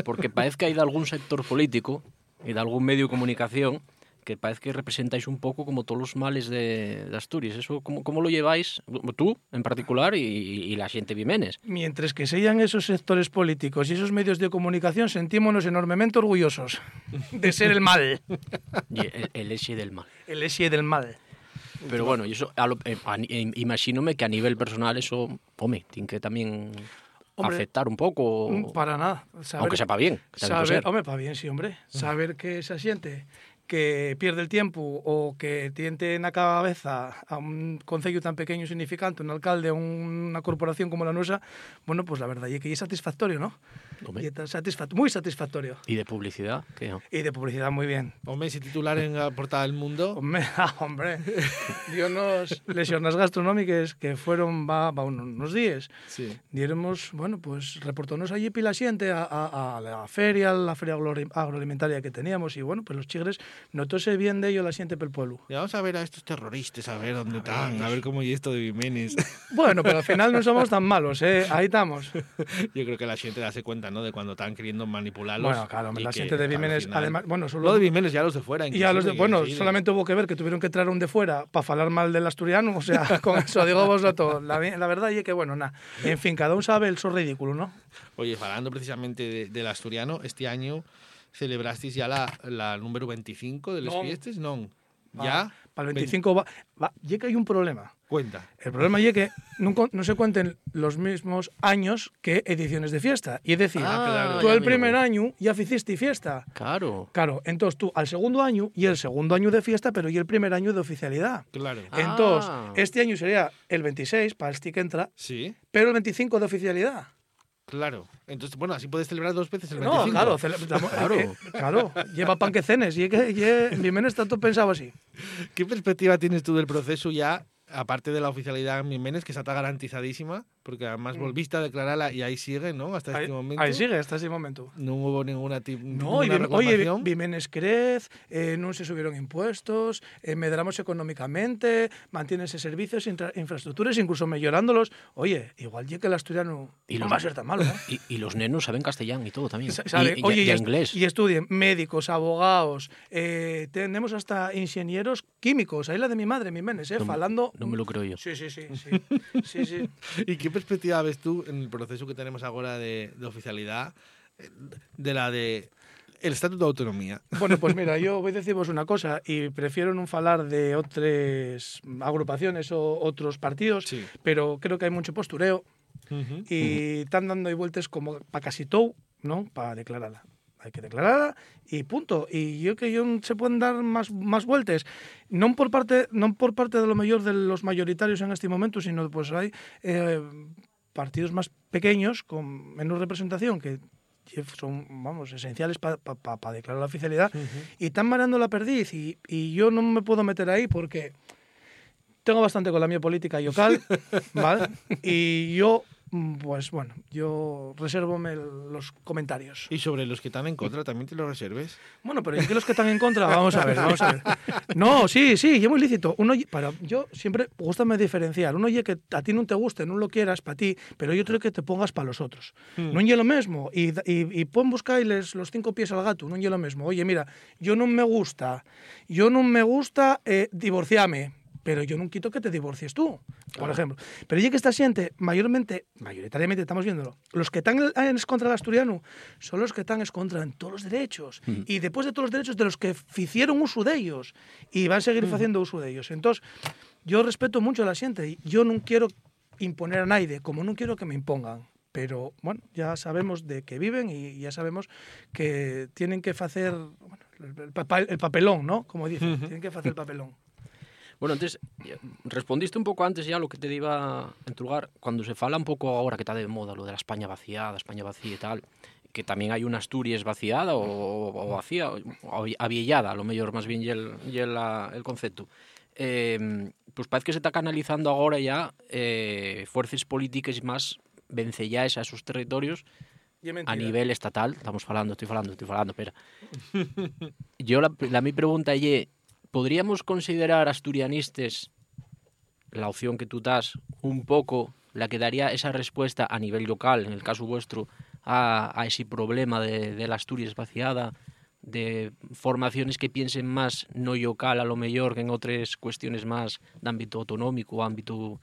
porque parece que hai de algún sector político e de algún medio de comunicación que parece que representáis un pouco como todos os males de, de Asturias. Eso, como, como lo lleváis, tú en particular y, y la xente vimenes? Mientras que sean esos sectores políticos y esos medios de comunicación, sentímonos enormemente orgullosos de ser el mal. El, el del mal. El esie del mal. Pero bueno, eso, a lo, eh, a, eh, imagínome que a nivel personal eso, home, tiene que también Hombre, afectar un pouco, Mm, Para nada. Saber- aunque sepa bien. que Saber, hombre, para bien, sí, hombre. Saber que esa xente que pierde el tiempo o que tiente na cabeza a un concello tan pequeño e significante, un alcalde, una corporación como la nuestra, bueno, pues la verdad es que es satisfactorio, ¿no? Home. Y está muy satisfactorio. Y de publicidad, que Y de publicidad muy bien. Hombre, si titular en la portada del mundo, Hombre, ah, hombre. Dio unos lesiones gastronómicas que fueron va, va un- unos días. sí. Diéramos, bueno, pues reportónos allí pila xente a, a, a la feria, a la feria agro- agroalimentaria que teníamos y bueno, pues los chigres notóse bien de ello la xente pel pueblo. Y vamos a ver a estos terroristas, a ver dónde están, a ver cómo y esto de Jiménez. Bueno, pero al final no somos tan malos, ¿eh? Ahí estamos. Yo creo que la gente darse cuenta, ¿no? De cuando están queriendo manipularlos. Bueno, claro, la gente de final- además, bueno, solo... No de Vimenes, ya los de fuera. Y a los de, inclusive, bueno, sí, solamente hubo que ver que tuvieron que traer un de fuera para falar mal del asturiano, o sea, con eso digo vos a todo. La, la verdad es que, bueno, nada. En fin, cada uno sabe el so ridículo, ¿no? Oye, hablando precisamente de- del asturiano, este año celebrasteis ya la, la número 25 de las Non. fiestas, ¿no? ¿Ya? Para el 25 va, va, y que hay un problema. Cuenta. El problema es que no, no se cuenten los mismos años que ediciones de fiesta. Y es decir, Ah, claro, tú el primer año ya hiciste fiesta. Claro. Claro, entonces tú al segundo año y el segundo año de fiesta, pero y el primer año de oficialidad. Claro. Entonces, Ah. este año sería el 26 para el que entra, Sí, pero el 25 de oficialidad. claro. Entonces, bueno, así puedes celebrar dos veces el No, 25. claro, cele- estamos- Claro. eh, claro, lleva pan que cenes. Y que, y mi menos está todo pensado así. ¿Qué perspectiva tienes tú del proceso ya, aparte de la oficialidad en Jiménez, que está garantizadísima, porque además volviste a declararla y ahí sigue, ¿no? Hasta Ahí, este momento. ahí sigue, hasta ese momento. No hubo ninguna, tip, No, y ninguna oye. Vimenes crez, eh, non se subieron impuestos, eh, medramos económicamente, mantienense servicios, infraestructuras, incluso mellorándolos. Oye, igual lle que el asturiano Y non los- va a ser tan malo, ¿eh? Y, y los nenos saben castellán y todo también. Sabe, y, y- oye, y y, est- inglés. y estudien médicos, abogados, eh, tenemos hasta ingenieros químicos. Ahí la de mi madre, mi menes, eh, No falando. No me lo creo yo. Sí, sí, sí, sí. sí, sí. ¿Y qué perspectiva ves tú en el proceso que tenemos ahora de, de oficialidad eh, de la de el Estatuto de Autonomía? Bueno, pues mira, yo voy a deciros una cosa y prefiero non falar de otras agrupaciones o otros partidos, Sí. pero creo que hay mucho postureo y están dando vueltas como para casi todo, ¿no? Para declararla. Hay que declararla y punto. Y yo que yo non se pueden dar más, más vueltas. Non por parte non por parte de lo mejor de los mayoritarios en este momento, sino pues hay eh, partidos más pequeños con menos representación que son, vamos, esenciales para declarar la oficialidad y están mareando la perdiz y, y yo no me puedo meter ahí porque tengo bastante con la mía política local, ¿vale? Y yo, mm, pues bueno, yo resérvome el- los comentarios. Y sobre los que están en contra, ¿también te lo reserves? Bueno, pero ¿y qué los que están en contra? Vamos a ver, vamos a ver. No, sí, sí, yo muy lícito. Uno, para, yo siempre gustame diferenciar. Uno oye que a ti no te guste, no lo quieras para ti, pero yo creo que te pongas para los otros. No oye lo mismo. Y, y, y pon buscailes los cinco pies al gato, no oye lo mismo. Oye, mira, yo no me gusta, yo no me gusta eh, divorciarme, pero yo no quito que te divorcies tú, por ejemplo. Pero oye que esta gente, mayormente, mayoritariamente estamos viéndolo, los que están en, contra del asturiano son los que están en contra en todos los derechos. Y después de todos los derechos de los que hicieron uso de ellos y van a seguir haciendo uso de ellos. Entonces, yo respeto mucho a la gente y yo no quiero imponer a nadie, como no quiero que me impongan. Pero, bueno, ya sabemos de qué viven y ya sabemos que tienen que hacer bueno, el papelón, ¿no? Como dicen, tienen que hacer el papelón. Bueno, antes respondiste un pouco antes ya lo que te iba a entrugar cuando se fala un pouco ahora que está de moda lo de la España vaciada, España vacía y tal, que también hay una Asturias vaciada o, o vacía, o aviellada, a lo mellor más bien y el, y el, el concepto. Eh, pues parece que se está canalizando ahora ya eh, fuerzas políticas más vencellaes a esos territorios a nivel estatal, estamos falando, estoy falando, estoy falando, espera. Yo la, la mi pregunta es, ¿podríamos considerar asturianistes la opción que tú das un poco la que daría esa respuesta a nivel local, en el caso vuestro, a, ese problema de, la Asturias vaciada, de formaciones que piensen más no local a lo mejor que en otras cuestiones más de ámbito autonómico ámbito...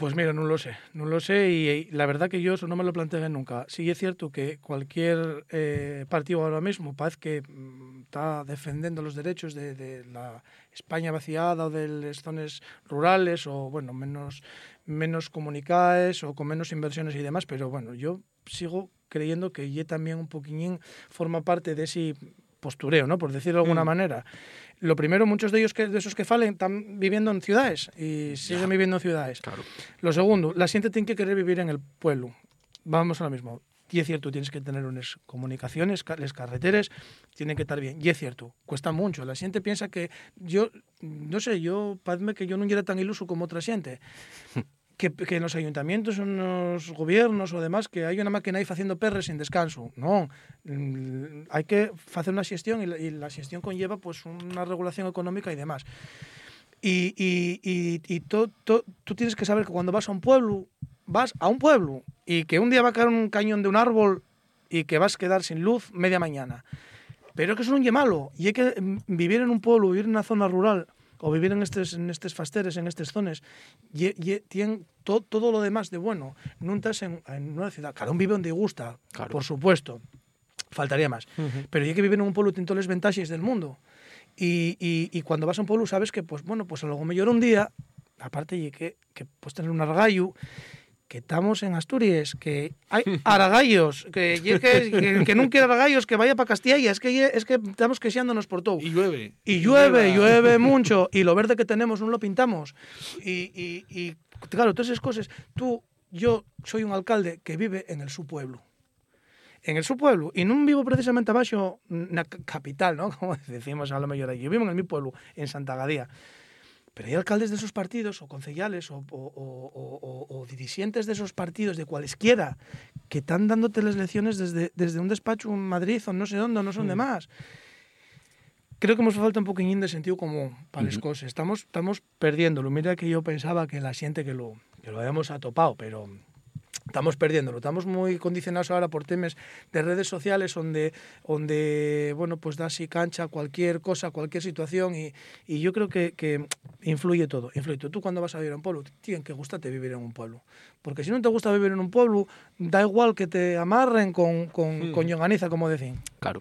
Pues mira, no lo sé, no lo sé y, la verdad que yo eso no me lo planteé nunca. Sí es cierto que cualquier eh, partido ahora mismo parece que mm, está defendiendo los derechos de, de la España vaciada o de las zonas rurales o bueno, menos, menos comunicadas o con menos inversiones y demás, pero bueno, yo sigo creyendo que ye también un poquillín forma parte de ese postureo, ¿no? Por decirlo de alguna manera. Lo primero, muchos de ellos que, de esos que falen están viviendo en ciudades y siguen viviendo en ciudades. Claro. Lo segundo, la gente tiene que querer vivir en el pueblo. Vamos a lo mismo. Y es cierto, tienes que tener unas comunicaciones, ca- las carreteras tienen que estar bien. Y es cierto, cuesta mucho. La gente piensa que yo, no sé, yo, padme que yo no era tan iluso como otra gente. Que, que en los ayuntamientos, en los gobiernos o demás, que hay una máquina ahí haciendo perres sin descanso. No, Mm, hay que hacer una gestión y la, y la gestión conlleva pues una regulación económica y demás. Y, y, y, to- to- tú tienes que saber que cuando vas a un pueblo, vas a un pueblo y que un día va a caer un cañón de un árbol y que vas a quedar sin luz media mañana. Pero que eso non lle malo. Y hay que mm, vivir en un pueblo, vivir en una zona rural o vivir en estes, en estes fasteres, en estas zonas, y, y tienen to- todo lo demás de bueno. No estás en, en una ciudad. Cada un vive donde gusta, Claro. por supuesto. Faltaría más. Pero hay que vivir en un pueblo tiene todas las ventajas del mundo. Y, y, y cuando vas a un pueblo sabes que, pues bueno, pues a lo mejor un día, aparte de que, que puedes tener un argallo, que estamos en Asturias, que hay aragallos, que, que, que, que non quiere aragallos, que vaya para Castilla, es que, es que estamos queixándonos por todo. Y llueve. Y llueve, llueve mucho, y lo verde que tenemos no lo pintamos. Y, y, y claro, todas esas cosas, tú, yo soy un alcalde que vive en el su pueblo. En el su pueblo, y no vivo precisamente abajo na ca- capital, ¿no? Como decimos a lo mejor allí. Yo vivo en el mi pueblo, en Santa Gadía. Pero hay alcaldes de esos partidos, o concejales, o, o, dirigentes de esos partidos, de cualesquiera, que están dándote las lecciones desde, desde un despacho en Madrid o no sé dónde, no son de más. Creo que nos falta un poquillín de sentido común para las cosas. Estamos, estamos perdiéndolo. Mira que yo pensaba que la gente que lo, que lo habíamos atopado, pero estamos perdiéndolo. Estamos muy condicionados ahora por temas de redes sociales donde, donde bueno, pues da así cancha cualquier cosa, cualquier situación y, y yo creo que, que influye todo. Influye todo. Tú cuando vas a vivir a un pueblo, tiene que gustarte vivir en un pueblo. Porque si no te gusta vivir en un pueblo, da igual que te amarren con, con, con llonganiza, como decían. Claro.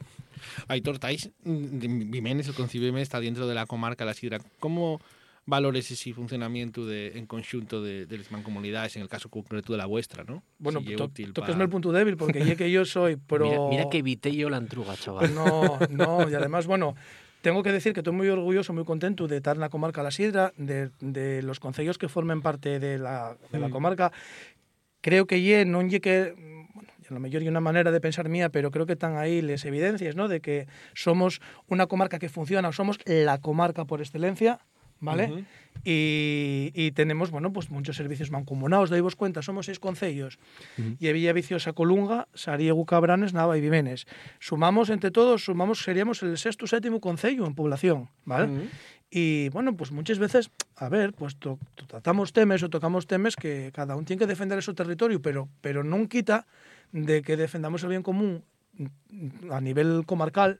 Aitor Tais, mm, Vimenes, el Vimenes está dentro de la comarca de la Sidra. ¿Cómo valores ese funcionamiento de, en conjunto de, de las mancomunidades, en el caso concreto de la vuestra, ¿no? Bueno, Si to, útil toquesme pa- el punto débil, porque ya que yo soy pro... Mira, mira que evité yo la entruga, chaval. No, no, y además, bueno, tengo que decir que estoy muy orgulloso, muy contento de estar en la comarca La Sidra, de, de los concellos que formen parte de la, de la Mm. comarca. Creo que ye, non lle que, a lo mejor hay una manera de pensar mía, pero creo que están ahí las evidencias, ¿no? De que somos una comarca que funciona, somos la comarca por excelencia, ¿vale? Y, y tenemos, bueno, pues muchos servicios mancomunados, daivos cuenta, somos seis concellos. Y Villa Viciosa, Colunga, Sariego, Cabranes, Nava y Vimenes. Sumamos entre todos, sumamos, seríamos el sexto séptimo concello en población, ¿vale? Y bueno, pues muchas veces, a ver, pues to- to- tratamos temas o tocamos temas que cada uno tiene que defender su territorio, pero, pero no quita de que defendamos el bien común a nivel comarcal.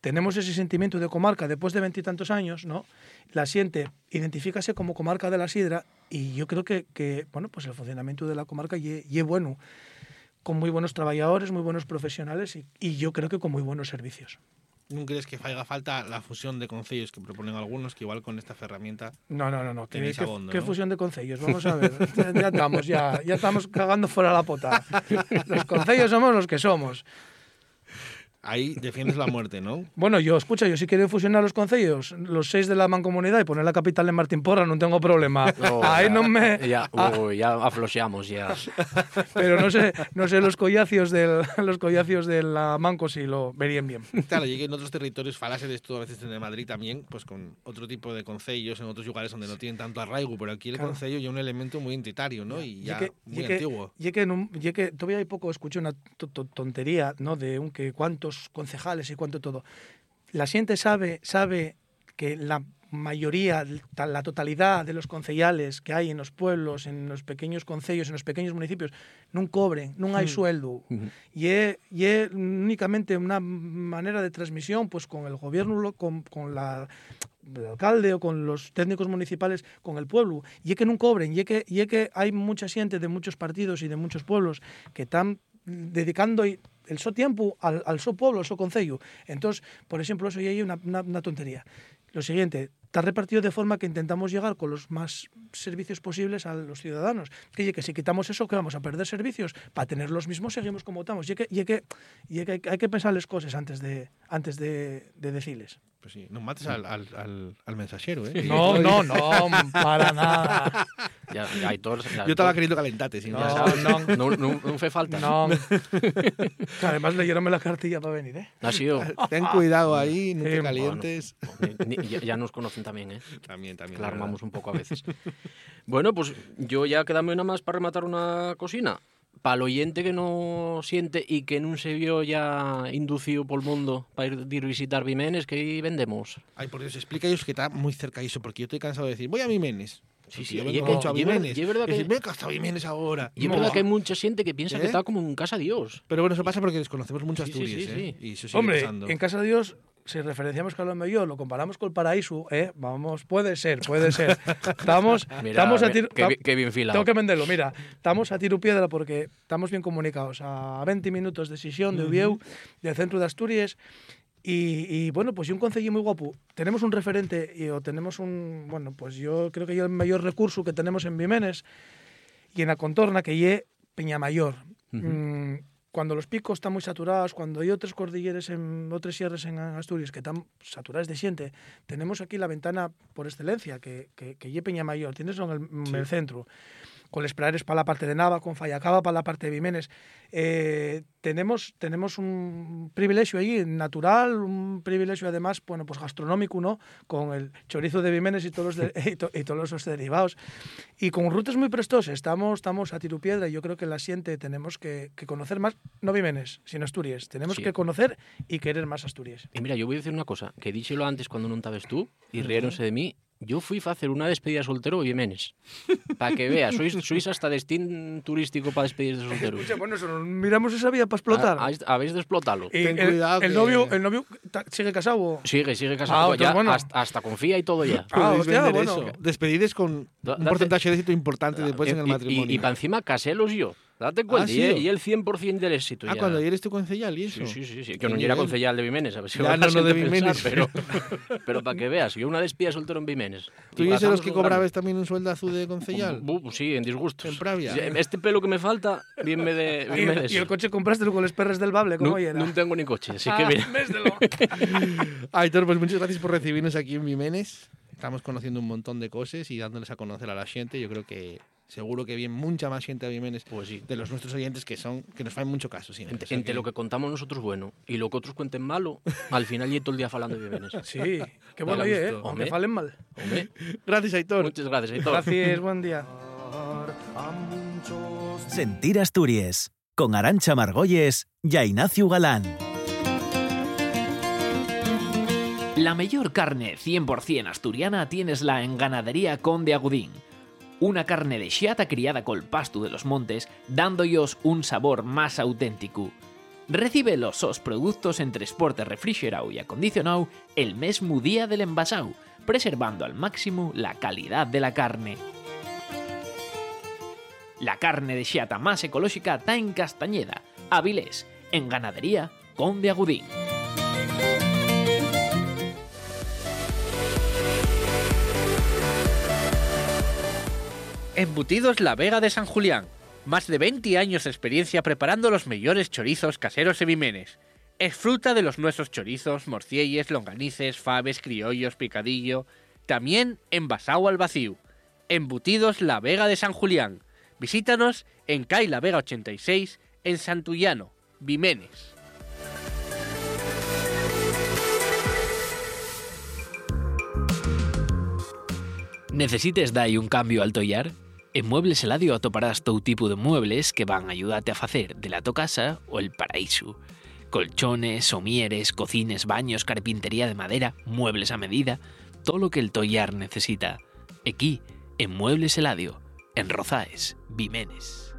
Tenemos ese sentimiento de comarca después de veintitantos años, ¿no? La siente, identifícase como comarca de la sidra y yo creo que, que bueno, pues el funcionamiento de la comarca y es bueno, con muy buenos trabajadores, muy buenos profesionales y, y yo creo que con muy buenos servicios. ¿No crees que haga falta la fusión de concellos que proponen algunos, que igual con esta herramienta No, no, no, no. ¿Qué, qué- qué ¿no? fusión de concellos? Vamos a ver. ya, ya estamos, ya, ya estamos cagando fuera la pota. Los concellos somos los que somos. Ahí defiendes la muerte, ¿no? Bueno, yo, escucha, yo si quiero fusionar los concellos, los seis de la mancomunidad y poner la capital en Martín Porra, no tengo problema. No, Ahí ya- no me... Ya, Ah, uy, ya afloseamos, ya. pero no sé, no sé los collacios del, los collacios de la manco si lo verían bien. Claro, llegué en otros territorios, falase de esto a veces en Madrid también, pues con otro tipo de concellos en otros lugares donde no tienen tanto arraigo, pero aquí el Claro. concello ya un elemento muy identitario, ¿no? Y ya que, muy que, antiguo. ye que, que todavía hay poco escuché una to- to- tontería, ¿no? De un que cuántos concejales y cuánto todo. La gente sabe, sabe que la mayoría, la totalidad de los concejales que hay en los pueblos, en los pequeños concellos, en los pequeños municipios, no cobren, no hay sueldo. Y es, y es únicamente una manera de transmisión pues con el gobierno, con, con la, el alcalde o con los técnicos municipales, con el pueblo. Y es que no cobren, y es que, y es que hay mucha gente de muchos partidos y de muchos pueblos que están dedicando el so tiempo al, al so pueblo, al so concello. Entonces, por ejemplo, eso ya hay una, una, una tontería. Lo siguiente, está repartido de forma que intentamos llegar con los más servicios posibles a los ciudadanos. Que, que si quitamos eso, que vamos a perder servicios. Para tener los mismos, seguimos como estamos. Y es que, y es que, y es que hay que pensar las cosas antes de, antes de, de decirles. Pues sí, no mates al, al, al, al mensajero, ¿eh? No, no, no, para nada. Ya, ya hay todos, ya, Yo estaba queriendo calentate, sin No, ya sabes, no. no, no, no fue falta. No. Que además leyeronme la cartilla para venir, ¿eh? Ha sido. Ten cuidado ahí, no Sí, te bueno. calientes. Ni- Ya, ya nos conocen también, ¿eh? También, también. Que la la armamos un poco a veces. bueno, pues yo ya quedame una más para rematar una cocina. Para el oyente que no siente y que no se vio ya inducido por el mundo para ir, ir visitar Vimenes, que vendemos. Ay, por Dios, explica ellos que está muy cerca eso, porque yo estoy cansado de decir, voy a Vimenes. Sí, sí, yo y es que- y y es verdad que- decir, hasta Vimenes ahora. Y es verdad que hay mucha gente que piensa ¿Eh? que está como en casa Dios. Pero bueno, eso pasa porque desconocemos mucho Sí, Asturias, sí, ¿eh? sí. Y eso sigue Hombre, pasando. en Casa de Dios, si referenciamos que a lo mejor lo comparamos con el paraíso, ¿eh? Vamos, puede ser, puede ser. Estamos, Mira, estamos a tiro... qué, qué bien filado. Tengo que venderlo, mira, estamos a tiro piedra porque estamos bien comunicados. A 20 minutos de Sisión, de Ubieu, del centro de Asturias. Y, y, bueno, pues y un concello muy guapo. Tenemos un referente y, o tenemos un, bueno, pues yo creo que yo el mayor recurso que tenemos en Vimenes y en la contorna que ye Peñamayor. Mm, cuando los picos están muy saturados, cuando hay otras cordilleras, en otras sierras en Asturias que están saturadas de siente, tenemos aquí la ventana por excelencia, que, que, que ye Peñamayor, tienes en el, en el centro. Con Les Praeres para la parte de Nava, con Fallacaba para la parte de Vimenes. Eh, tenemos, tenemos un privilegio allí natural, un privilegio además, bueno, pues gastronómico, ¿no? Con el chorizo de Vimenes y todos los, de- y to- y todos los derivados. Y con rutas muy prestosas, estamos, estamos a tiro piedra y yo creo que la siente tenemos que, que conocer más, no Vimenes, sino Asturias. Tenemos Sí. que conocer y querer más Asturias. Y mira, yo voy a decir una cosa, que díxelo antes cuando non estabas tú, y riéronse de mí, yo fui a hacer una despedida soltero y Jiménez. Para que veas, sois, sois hasta destino turístico para despedir de soltero. Escucha, bueno, eso, miramos esa vía para explotar. Ah, Habéis de explotarlo. Y Ten el, cuidado el que- novio, el novio sigue casado. o- Sigue, sigue Ah, casado. entonces, ya, bueno. hasta, hasta confía y todo ya. Ah, hostia, bueno. eso. Despedides con Da- un porcentaje de éxito importante después en el Y- y- matrimonio. Y, para encima caselos yo. Date cuenta, Ah, ¿o? y el 100% del éxito ah, ya. cuando eres tú concejal y eso. Sí, sí, sí, sí. Que no era concejal de Vimenes, a ver si Ya, no, la no de pensar, Vimenes. Pero, pero para que veas, yo una despedida soltero en Vimenes. ¿Tú eres de los que cobrabas también un sueldazo de concejal? Bu- bu- sí, en disgustos. En Pravia. Este pelo que me falta, bien me de, Y, bien me de y el coche compraste con los perros del bable, ¿cómo no, era? no tengo ni coche, así Ah, que mira. véstelo. Aitor, pues muchas gracias por recibirnos aquí en Vimenes. Estamos conociendo un montón de cosas y dándoles a conocer a la gente. Yo creo que seguro que viene mucha más gente a Vimenes Pues sí. de los nuestros oyentes que son que nos fan mucho caso. siempre. Entre, O sea entre que- lo que contamos nosotros bueno y lo que otros cuenten malo, al final y todo el día hablando de Vimenes. Sí, qué bueno, oye, ¿eh? Aunque Hombre. falen mal. Hombre, Gracias, Aitor. muchas gracias. Aitor. Gracias, buen día. Sentir Asturias con Arancha Margolles y Ignacio Galán. La mejor carne 100% asturiana tienesla en Ganadería Conde Agudín. Una carne de xiata criada col pasto de los montes, dándoos un sabor más auténtico. Recibe los sos productos en transporte refrigerado y acondicionado el mesmo día del envasado, preservando al máximo la calidad de la carne. La carne de xiata más ecológica está en Castañeda, Avilés, en Ganadería Conde Agudín. Embutidos La Vega de San Julián. Más de 20 años de experiencia preparando los mejores chorizos caseros sevimenes. Disfruta de los nuestros chorizos, morcielles, longanices, faves, criollos, picadillo. También envasado al vacío. Embutidos La Vega de San Julián. Visítanos en Cai La Vega 86 en Santullano, Vimenes. Necesites dai un cambio al tollar? En Muebles Eladio atoparás todo tipo de muebles que van a ayudarte a hacer de la to casa o el paraíso. Colchones, somieres, cocines, baños, carpintería de madera, muebles a medida, todo lo que el tollar necesita. Aquí, en Muebles Eladio, en Rozaes, Vimenes.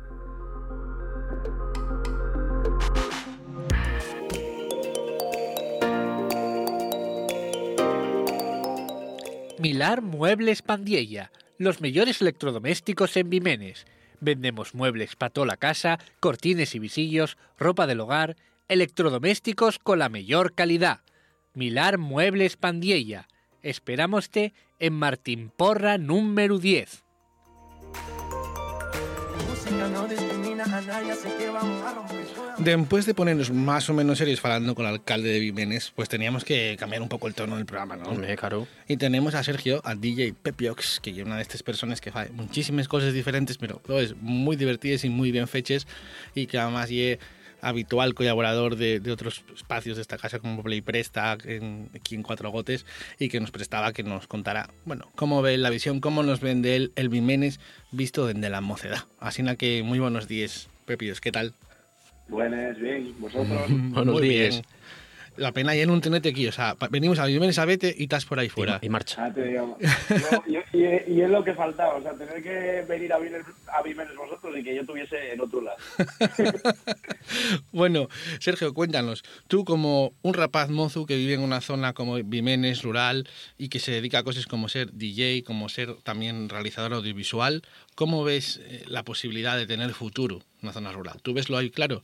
Milar Muebles Pandiella, los mejores electrodomésticos en Vimenes. Vendemos muebles para toda la casa, cortines y visillos, ropa del hogar, electrodomésticos con la mejor calidad. Milar Muebles Pandiella. Esperámoste en Martín Porra número 10. Después de ponernos más o menos serios hablando con el alcalde de Vimenes, pues teníamos que cambiar un poco el tono del programa, ¿no? Hombre, claro. Y tenemos a Sergio, a DJ Pepiox, que es una de estas personas que hace muchísimas cosas diferentes, pero todas muy divertidas y muy bien fechas, y que además es habitual colaborador de, de otros espacios de esta casa como Play Presta, en, aquí en Cuatro Gotes, y que nos prestaba que nos contara, bueno, cómo ve la visión, cómo nos vende él el Vimenes visto desde la mocedad. Así que muy buenos días, Pepiox, ¿qué tal? Buenas, bien. ¿Vosotros? Buenos Muy días. bien. La pena ya no tenerte aquí, o sea, venimos a Vimenes a vete y estás por ahí fuera. Y marcha. Ah, te digo. Yo- yo- y, y es lo que faltaba, o sea, tener que venir a Vimenes, a vosotros y que yo tuviese en otro lado. Bueno, Sergio, cuéntanos, tú como un rapaz mozu que vive en una zona como Vimenes, rural, y que se dedica a cosas como ser DJ, como ser también realizador audiovisual, ¿cómo ves eh, la posibilidad de tener futuro en una zona rural? ¿Tú ves lo ahí claro?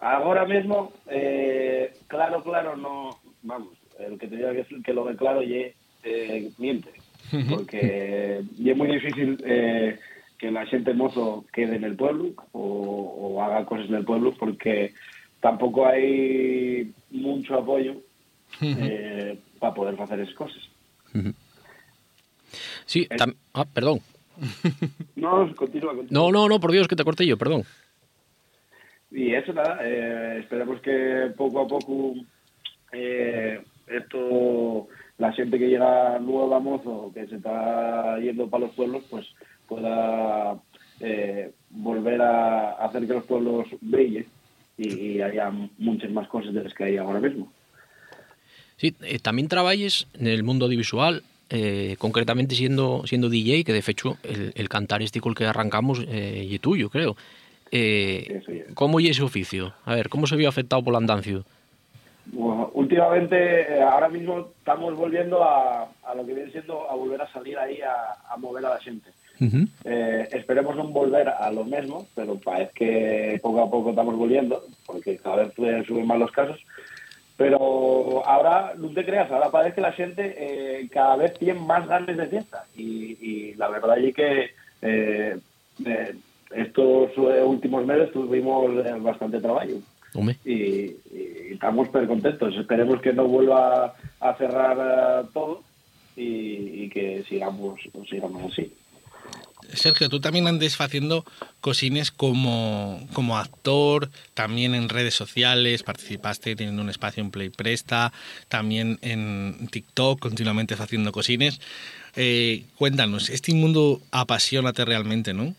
Ahora mismo, eh, claro, claro, no, vamos, el que te diga que, que lo ve claro ye, eh, miente, porque y es muy difícil eh, que la gente mozo quede en el pueblo o, o haga cosas en el pueblo porque tampoco hay mucho apoyo eh, para poder hacer esas cosas. Sí, ah, perdón. No, continúa, continúa. No, no, no, por Dios, que te corté yo, perdón. Y eso nada, eh, esperemos que poco a poco eh, esto, la gente que llega nueva a mozo, que se está yendo para los pueblos, pues pueda eh, volver a hacer que los pueblos brillen y, haya muchas más cosas de las que hay ahora mismo. Sí, eh, también trabajes en el mundo audiovisual, eh, concretamente siendo siendo DJ, que de hecho el, el cantar este con que arrancamos eh, y tuyo, creo. Eh, ¿Cómo y ese oficio? A ver, ¿cómo se vio afectado por el andancio? Bueno, últimamente, ahora mismo estamos volviendo a, a lo que viene siendo a volver a salir ahí a, a mover a la gente. Eh, esperemos no volver a lo mismo, pero parece que poco a poco estamos volviendo, porque cada vez suben más los casos. Pero ahora, no te creas, ahora parece que la gente eh, cada vez tiene más ganas de fiesta. Y, y la verdad es que eh, eh, estos eh, últimos meses tuvimos eh, bastante trabajo y, y estamos súper contentos. Esperemos que no vuelva a cerrar eh, todo y, y que sigamos, sigamos así. Sergio, tú también andes haciendo cosines como, como actor, también en redes sociales, participaste teniendo un espacio en Play Presta, también en TikTok, continuamente haciendo cosines. Eh, cuéntanos, este mundo apasionate realmente, ¿no?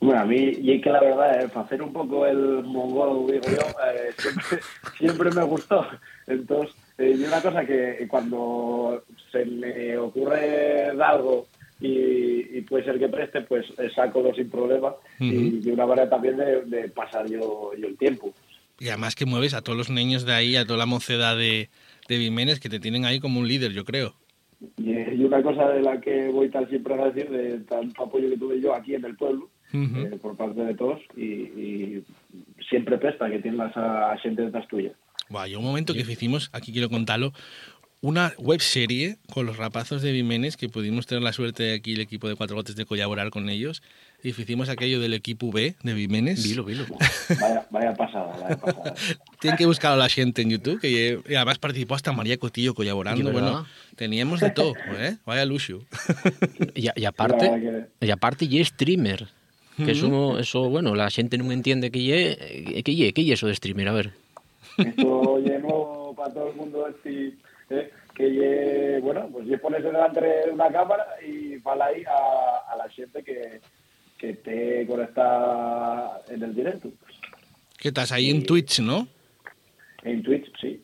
Bueno, a mí, y es que la verdad, eh, para hacer un poco el mongol, digo yo, eh, siempre, siempre me gustó. Entonces, eh, y una cosa que cuando se me ocurre algo y, y puede ser que preste, pues eh, saco sin problema y de una manera también de, de pasar yo, yo el tiempo. Y además que mueves a todos los niños de ahí, a toda la mocedad de, de Vimenes, que te tienen ahí como un líder, yo creo. Y, y una cosa de la que voy tan siempre a decir, de tanto apoyo que tuve yo aquí en el pueblo, Eh, por parte de todos, y, y siempre presta que tienes a, a gente detrás tuya. Buah, hay un momento que hicimos, aquí quiero contarlo, una web serie con los rapazos de Vimenes que pudimos tener la suerte de aquí el equipo de Cuatro Gotes de colaborar con ellos y hicimos aquello del equipo B de Vimenes. Vilo, vilo. Vaya, vaya pasada, vaya pasada. Tienen que buscar a la gente en YouTube, que además participó hasta María Cotillo colaborando. Teníamos de todo, ¿eh? Vaya luxo. Y, y aparte, y aparte y streamer. Que eso, eso, bueno, la gente no entiende que ye, eh, que ye, que ye eso de streamer, a ver. Esto lleno para todo el mundo este, eh, que lle- bueno, pues lle pones delante de una cámara y para ahí a, a la gente que, que te conecta en el directo. ¿Qué estás ahí en Twitch, no? En Twitch, sí.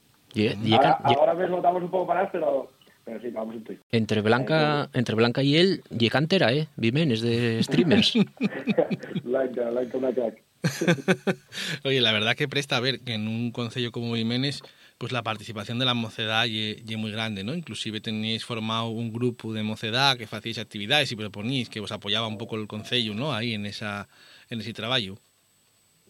Ahora, can- ye- ahora mismo estamos un poco parados, pero, pero sí, vamos en Twitch. entre Blanca, entre Blanca y él, ye cantera, eh, Vimenes de streamers. like, like una crack. Oye, la verdad que presta a ver que en un concello como Jiménez, pues la participación de la mocedad es muy grande, ¿no? Inclusive teníais formado un grupo de mocedad que hacíais actividades y proponíais que os apoyaba un poco el concello, ¿no? Ahí en esa en ese trabajo.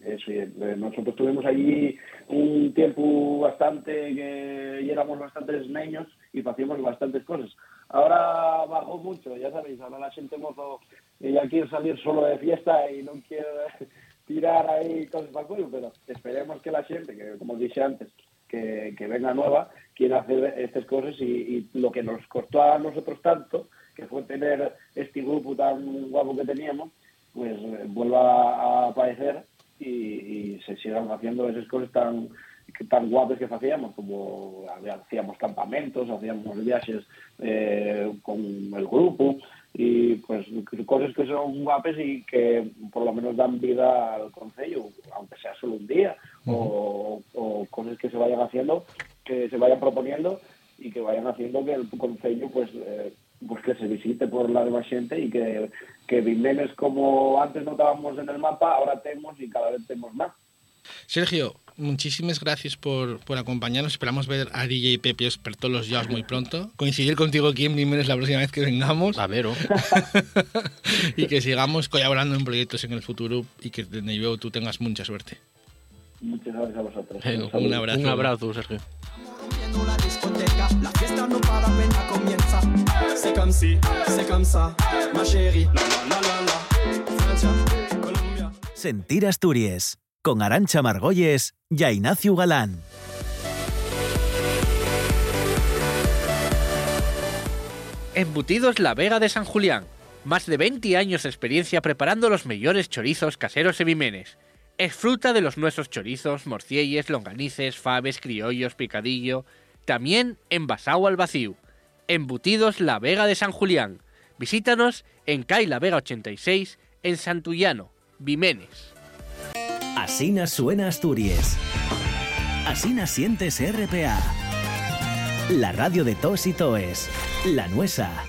Eso, y, eh, nosotros tuvimos allí un tiempo bastante que y éramos bastantes niños y hacíamos bastantes cosas. Ahora bajó mucho, ya sabéis, ahora la gente mozo eh, ya quiere salir solo de fiesta y no quiere tirar ahí cosas para el cuello, pero esperemos que la gente, que como dije antes, que, que venga nueva, quiera hacer estas cosas y, lo que nos costó a nosotros tanto, que fue tener este grupo tan guapo que teníamos, pues eh, vuelva a aparecer y, se sigan haciendo esas cosas tan tan guapas que hacíamos, como hacíamos campamentos, hacíamos viajes eh, con el grupo y pues cosas que son guapas y que por lo menos dan vida al concello, aunque sea solo un día, o, o cosas que se vayan haciendo, que se vayan proponiendo y que vayan haciendo que el concello pues eh, pues que se visite por la demás gente y que, que como antes no estábamos en el mapa, ahora tenemos y cada vez tenemos más. Sergio, muchísimas gracias por, por acompañarnos. Esperamos ver a DJ Pepios por todos los días muy pronto. Coincidir contigo aquí en Jiménez la próxima vez que vengamos. A ver, oh. y que sigamos colaborando en proyectos en el futuro y que de nuevo tú tengas mucha suerte. Muchas gracias a vosotros. Un abrazo. Un abrazo, Sergio. la discoteca, la fiesta no para apenas comienza. C'est comme si, c'est comme ça, ma chérie. La la la la la. Francia, Colombia. Sentir Asturias, con Arancha Margolles y Ignacio Galán. Embutidos La Vega de San Julián. Más de 20 años de experiencia preparando los mejores chorizos caseros e vimenes. Disfruta de los nuestros chorizos, morcielles, longanices, faves, criollos, picadillo. También envasado al vacío. Embutidos La Vega de San Julián. Visítanos en Cai La Vega 86 en Santullano, Vimenes. Asina suena Asturias. Asina sientes RPA. La radio de tos y toes. La nuesa.